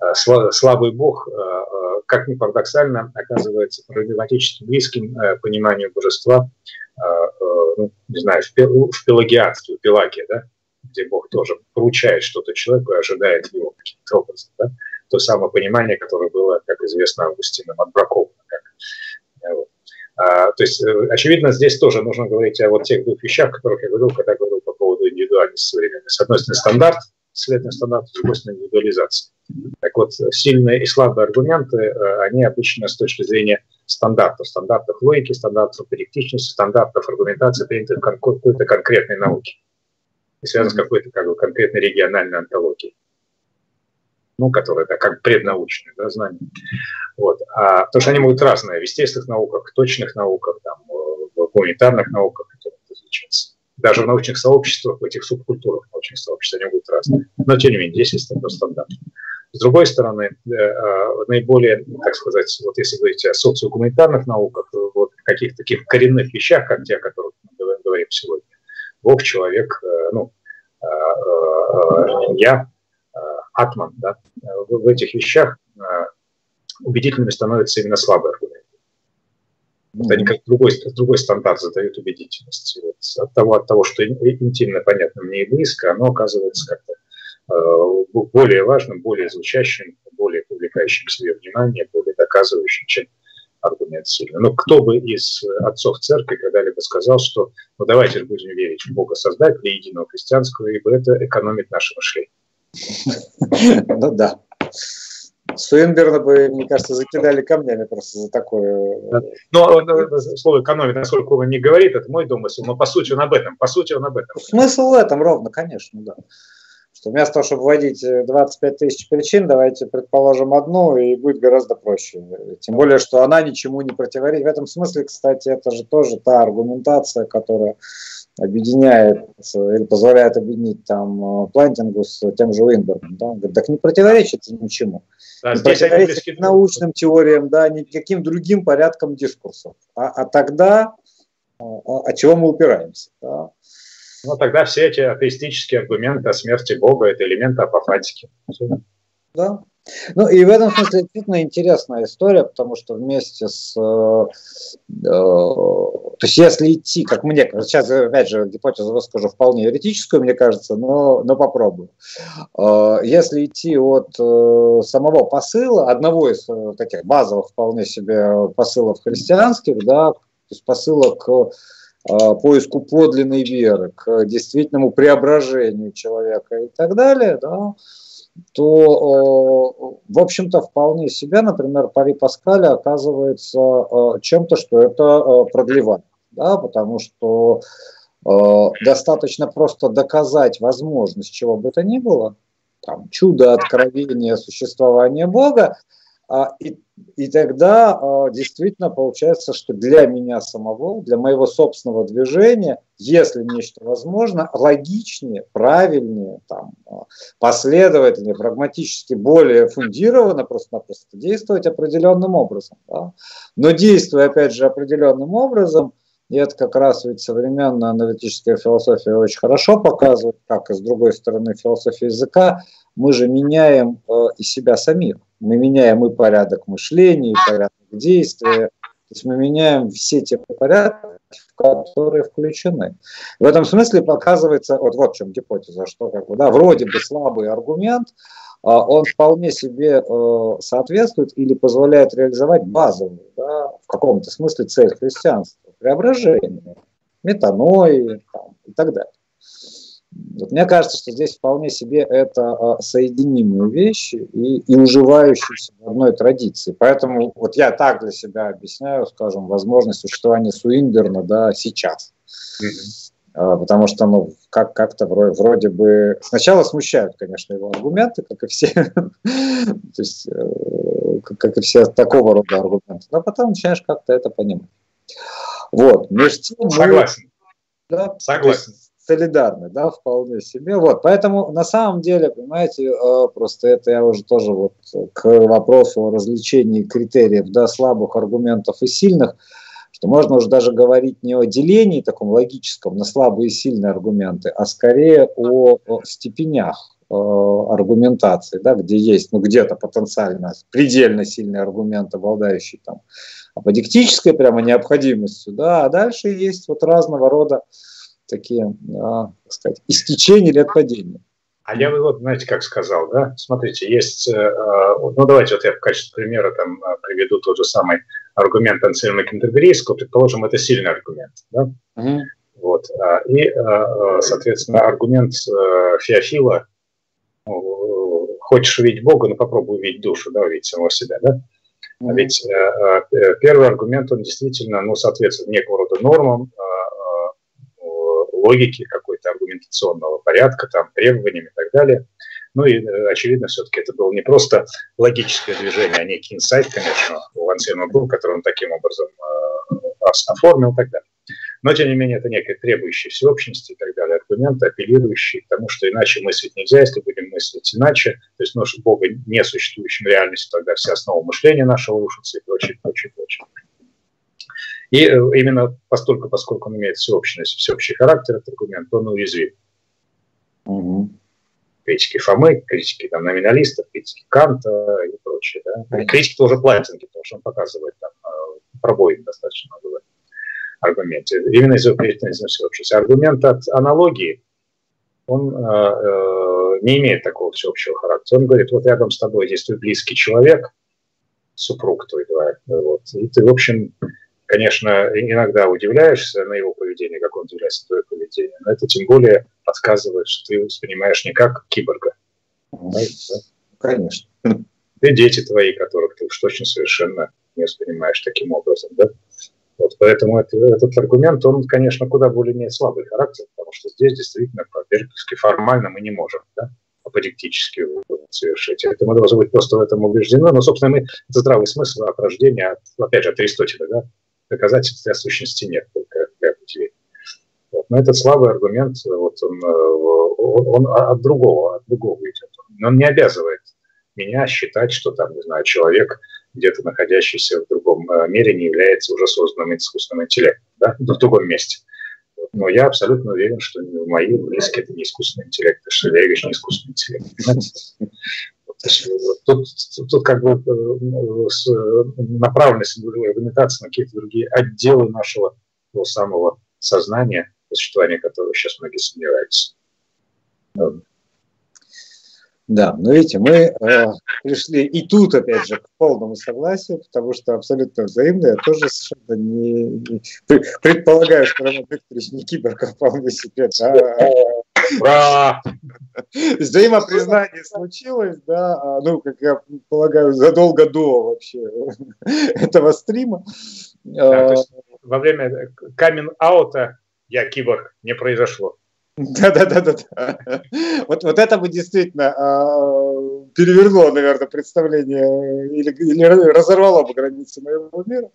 э, слабый Бог, э, э, как ни парадоксально, оказывается проблематически близким пониманию божества, ну, не знаю, в пелагиатстве, в Пелагии, да, где Бог тоже поручает что-то человеку и ожидает его каких-то образов. Да? То самое понимание, которое было, как известно, Августином отбраковано. Как, вот. А, то есть, э, очевидно, здесь тоже нужно говорить о вот тех двух вещах, которых я говорил, когда говорил по поводу индивидуальности современной. С одной стороны, стандарт, следовательно, стандарт, с другой стороны, индивидуализация. Так вот, сильные и слабые аргументы, э, они обычно с точки зрения стандартов, стандартов логики, стандартов диалектичности, стандартов аргументации, принятых какой-то конкретной науки. И связан с какой-то как бы, конкретной региональной антологией ну, которые да, как преднаучные да, знания. Вот. А, потому что они могут разные в естественных науках, в точных науках, там, в гуманитарных науках различаться. Даже в научных сообществах, в этих субкультурах научных сообществ они будут разные. Но, тем не менее, здесь есть такой стандарт. С другой стороны, э, а, наиболее, так сказать, вот если говорить о социогуманитарных науках, вот каких-то таких коренных вещах, как те, о которых мы говорим сегодня, Бог, человек, э, ну, э, я, атман, да, в, этих вещах убедительными становятся именно слабые аргументы. Вот они как другой, другой стандарт задают убедительность. Вот от, того, от того, что интимно понятно мне и близко, оно оказывается как-то э, более важным, более звучащим, более привлекающим к себе внимание, более доказывающим, чем аргумент сильный. Но кто бы из отцов церкви когда-либо сказал, что ну давайте будем верить в Бога Создателя, единого христианского, ибо это экономит наше мышление. Ну да. Суинберна бы, мне кажется, закидали камнями просто за такое. Но слово экономит, насколько он не говорит, это мой домысел, но по сути он об этом. По сути он об этом. Смысл в этом ровно, конечно, да. Что вместо того, чтобы вводить 25 тысяч причин, давайте предположим одну, и будет гораздо проще. Тем более, что она ничему не противоречит. В этом смысле, кстати, это же тоже та аргументация, которая объединяет или позволяет объединить там Плантингу с тем же Уинбергом. Да? Говорит, так не противоречит ничему. Да, не противоречит научным теориям, да, никаким другим порядкам дискурсов. А, а тогда а, а, от чего мы упираемся? Да? Ну, тогда все эти атеистические аргументы о смерти Бога – это элементы апофатики. Да, ну и в этом смысле действительно интересная история, потому что вместе с... Э, э, то есть если идти, как мне кажется, сейчас опять же гипотезу выскажу вполне юридическую, мне кажется, но, но попробую. Э, если идти от э, самого посыла, одного из э, таких базовых вполне себе посылов христианских, да, то есть посыла к поиску подлинной веры, к действительному преображению человека и так далее, да, то, в общем-то, вполне себе, например, пари Паскаля оказывается э, чем-то, что это э, продлевает, да, потому что э, достаточно просто доказать возможность чего бы то ни было, там, чудо откровения существования Бога, и, и тогда а, действительно получается, что для меня самого, для моего собственного движения, если нечто возможно, логичнее, правильнее, там, а, последовательнее, прагматически более фундированно просто-напросто действовать определенным образом. Да? Но действуя, опять же, определенным образом, и это как раз ведь современная аналитическая философия очень хорошо показывает, как и с другой стороны философия языка, мы же меняем э, и себя самих. Мы меняем и порядок мышления, и порядок действия. То есть мы меняем все те порядки, которые включены. В этом смысле показывается, вот, вот в чем гипотеза, что как бы, да, вроде бы слабый аргумент, а он вполне себе э, соответствует или позволяет реализовать базовую, да, в каком-то смысле цель христианства, преображение, метанои там, и так далее. Вот мне кажется, что здесь вполне себе это а, соединимые вещи и, и уживающиеся в одной традиции. Поэтому вот я так для себя объясняю, скажем, возможность существования Суиндерна да, сейчас. Mm-hmm. Потому что, ну, как- как-то вроде, бы... Сначала смущают, конечно, его аргументы, как и все. *laughs* То есть, э, как и все такого рода аргументы. Но потом начинаешь как-то это понимать. Вот. Между тем, Согласен. Да, Согласен солидарны, да, вполне себе. Вот, поэтому на самом деле, понимаете, э, просто это я уже тоже вот к вопросу о развлечении критериев, да, слабых аргументов и сильных, что можно уже даже говорить не о делении таком логическом на слабые и сильные аргументы, а скорее о, степенях э, аргументации, да, где есть, ну, где-то потенциально предельно сильный аргумент, обладающий там аподектической прямо необходимостью, да, а дальше есть вот разного рода такие, а, так сказать, истечения или отпадения. А я бы вот, знаете, как сказал, да, смотрите, есть, э, э, ну давайте вот я в качестве примера там э, приведу тот же самый аргумент Ансельма Кентерберийского, предположим, это сильный аргумент, да, угу. вот, а, и, соответственно, аргумент Феофила, ну, хочешь увидеть Бога, ну попробуй увидеть душу, да, увидеть самого себя, да, Mm-hmm. Ведь первый аргумент, он действительно ну, соответствует некого рода нормам, э, логике какой-то аргументационного порядка, там, требованиям и так далее. Ну и, э, очевидно, все-таки это было не просто логическое движение, а некий инсайт, конечно, у Ансельма был, который он таким образом э, оформил и так далее. Но, тем не менее, это некое требующее всеобщности и так далее, аргументы, апеллирующие к тому, что иначе мыслить нельзя, если будем мыслить иначе, то есть, ну, Бога не существующим реальностью, тогда вся основа мышления нашего рушится и прочее, прочее, прочее. И э, именно постольку, поскольку он имеет всеобщность, всеобщий характер, этот аргумент, он уязвим. Угу. Критики Фомы, критики там, номиналистов, критики Канта и прочее. Да? Критики тоже Платинги, потому что он показывает там э, пробоин достаточно много аргументе. Именно из-за приоритетности общества. Аргумент от аналогии, он э, э, не имеет такого всеобщего характера. Он говорит, вот рядом с тобой твой близкий человек, супруг твой, да, вот, и ты, в общем, конечно, иногда удивляешься на его поведение, как он удивляется на твое поведение, но это тем более подсказывает, что ты воспринимаешь не как киборга. Конечно. И дети твои, которых ты уж точно совершенно не воспринимаешь таким образом, да? Вот, поэтому это, этот аргумент, он, конечно, куда более имеет слабый характер, потому что здесь действительно по-берковски формально мы не можем, да, аподектически совершить. Это мы должны быть просто в этом убеждены. Но, собственно, мы, это здравый смысл от рождения, от, опять же, от Аристотеля, да, доказательств для сущности нет, только для определения. Вот. Но этот слабый аргумент, вот он, он, он от другого, от другого идет. Он не обязывает меня считать, что там, не знаю, человек где-то находящийся в другом э, мире не является уже созданным искусственным интеллектом, да, в другом месте. Но я абсолютно уверен, что мои близкие это не искусственный интеллект, что Левич не искусственный интеллект. *laughs* Тут, тут как бы э, направленность аргументации на какие-то другие отделы нашего того самого сознания, существования которого сейчас многие сомневаются. Да, но видите, мы э, пришли и тут, опять же, к полному согласию, потому что абсолютно взаимно. Я тоже совершенно не, не предполагаю, что Роман Викторович не киборг, вполне себе. Да. Ура! Взаимопризнание случилось, да, а, ну, как я полагаю, задолго до вообще *laughs* этого стрима. Да, во время камин-аута я киборг не произошло. Да, да. Вот, вот это бы действительно а, перевернуло, наверное, представление или, или разорвало бы границы моего мира.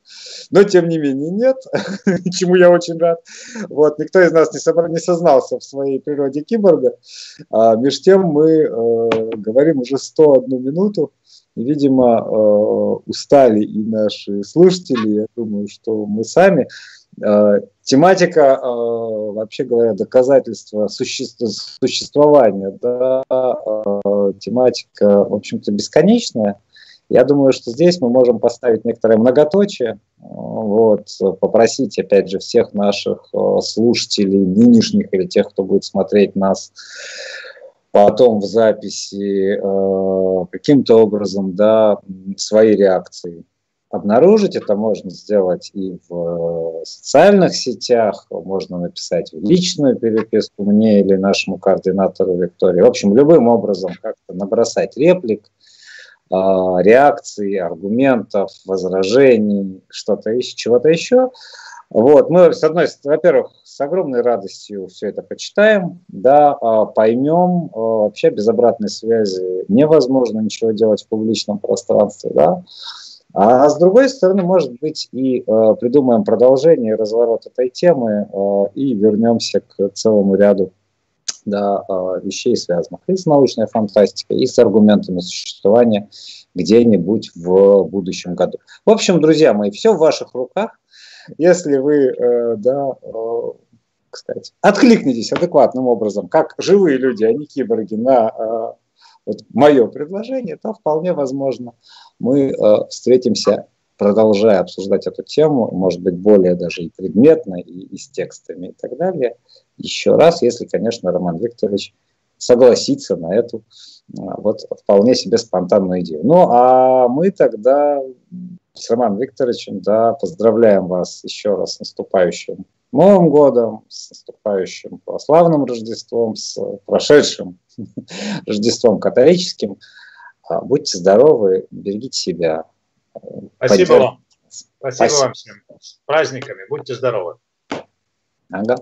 Но тем не менее нет, *laughs* чему я очень рад. Вот, никто из нас не, собрал, не сознался в своей природе киборга. А, между тем мы э, говорим уже 101 минуту. Видимо, э, устали и наши слушатели, я думаю, что мы сами. Э, тематика, э, вообще говоря, доказательства существования, да, э, тематика, в общем-то, бесконечная. Я думаю, что здесь мы можем поставить некоторое многоточие, вот, попросить, опять же, всех наших слушателей, нынешних или тех, кто будет смотреть нас потом в записи, каким-то образом, да, свои реакции обнаружить. Это можно сделать и в э, социальных сетях, можно написать в личную переписку мне или нашему координатору Виктории. В общем, любым образом как-то набросать реплик, а, реакции, аргументов, возражений, что-то еще, чего-то еще. Вот, мы, с одной стороны, во-первых, с огромной радостью все это почитаем, да, а, поймем, а, вообще без обратной связи невозможно ничего делать в публичном пространстве, да, а с другой стороны, может быть, и э, придумаем продолжение, разворот этой темы э, и вернемся к целому ряду да, э, вещей, связанных и с научной фантастикой, и с аргументами существования где-нибудь в будущем году. В общем, друзья мои, все в ваших руках. Если вы, э, да, э, кстати, откликнетесь адекватным образом, как живые люди, а не киборги, на э, вот мое предложение, то вполне возможно мы э, встретимся, продолжая обсуждать эту тему, может быть, более даже и предметно, и, и с текстами и так далее. Еще раз, если, конечно, Роман Викторович согласится на эту э, вот вполне себе спонтанную идею. Ну, а мы тогда с Романом Викторовичем, да, поздравляем вас еще раз с наступающим Новым годом, с наступающим православным Рождеством, с прошедшим *laughs* Рождеством католическим. А, будьте здоровы, берегите себя. Спасибо вам. Спасибо, Спасибо вам всем. С праздниками. Будьте здоровы. Ага.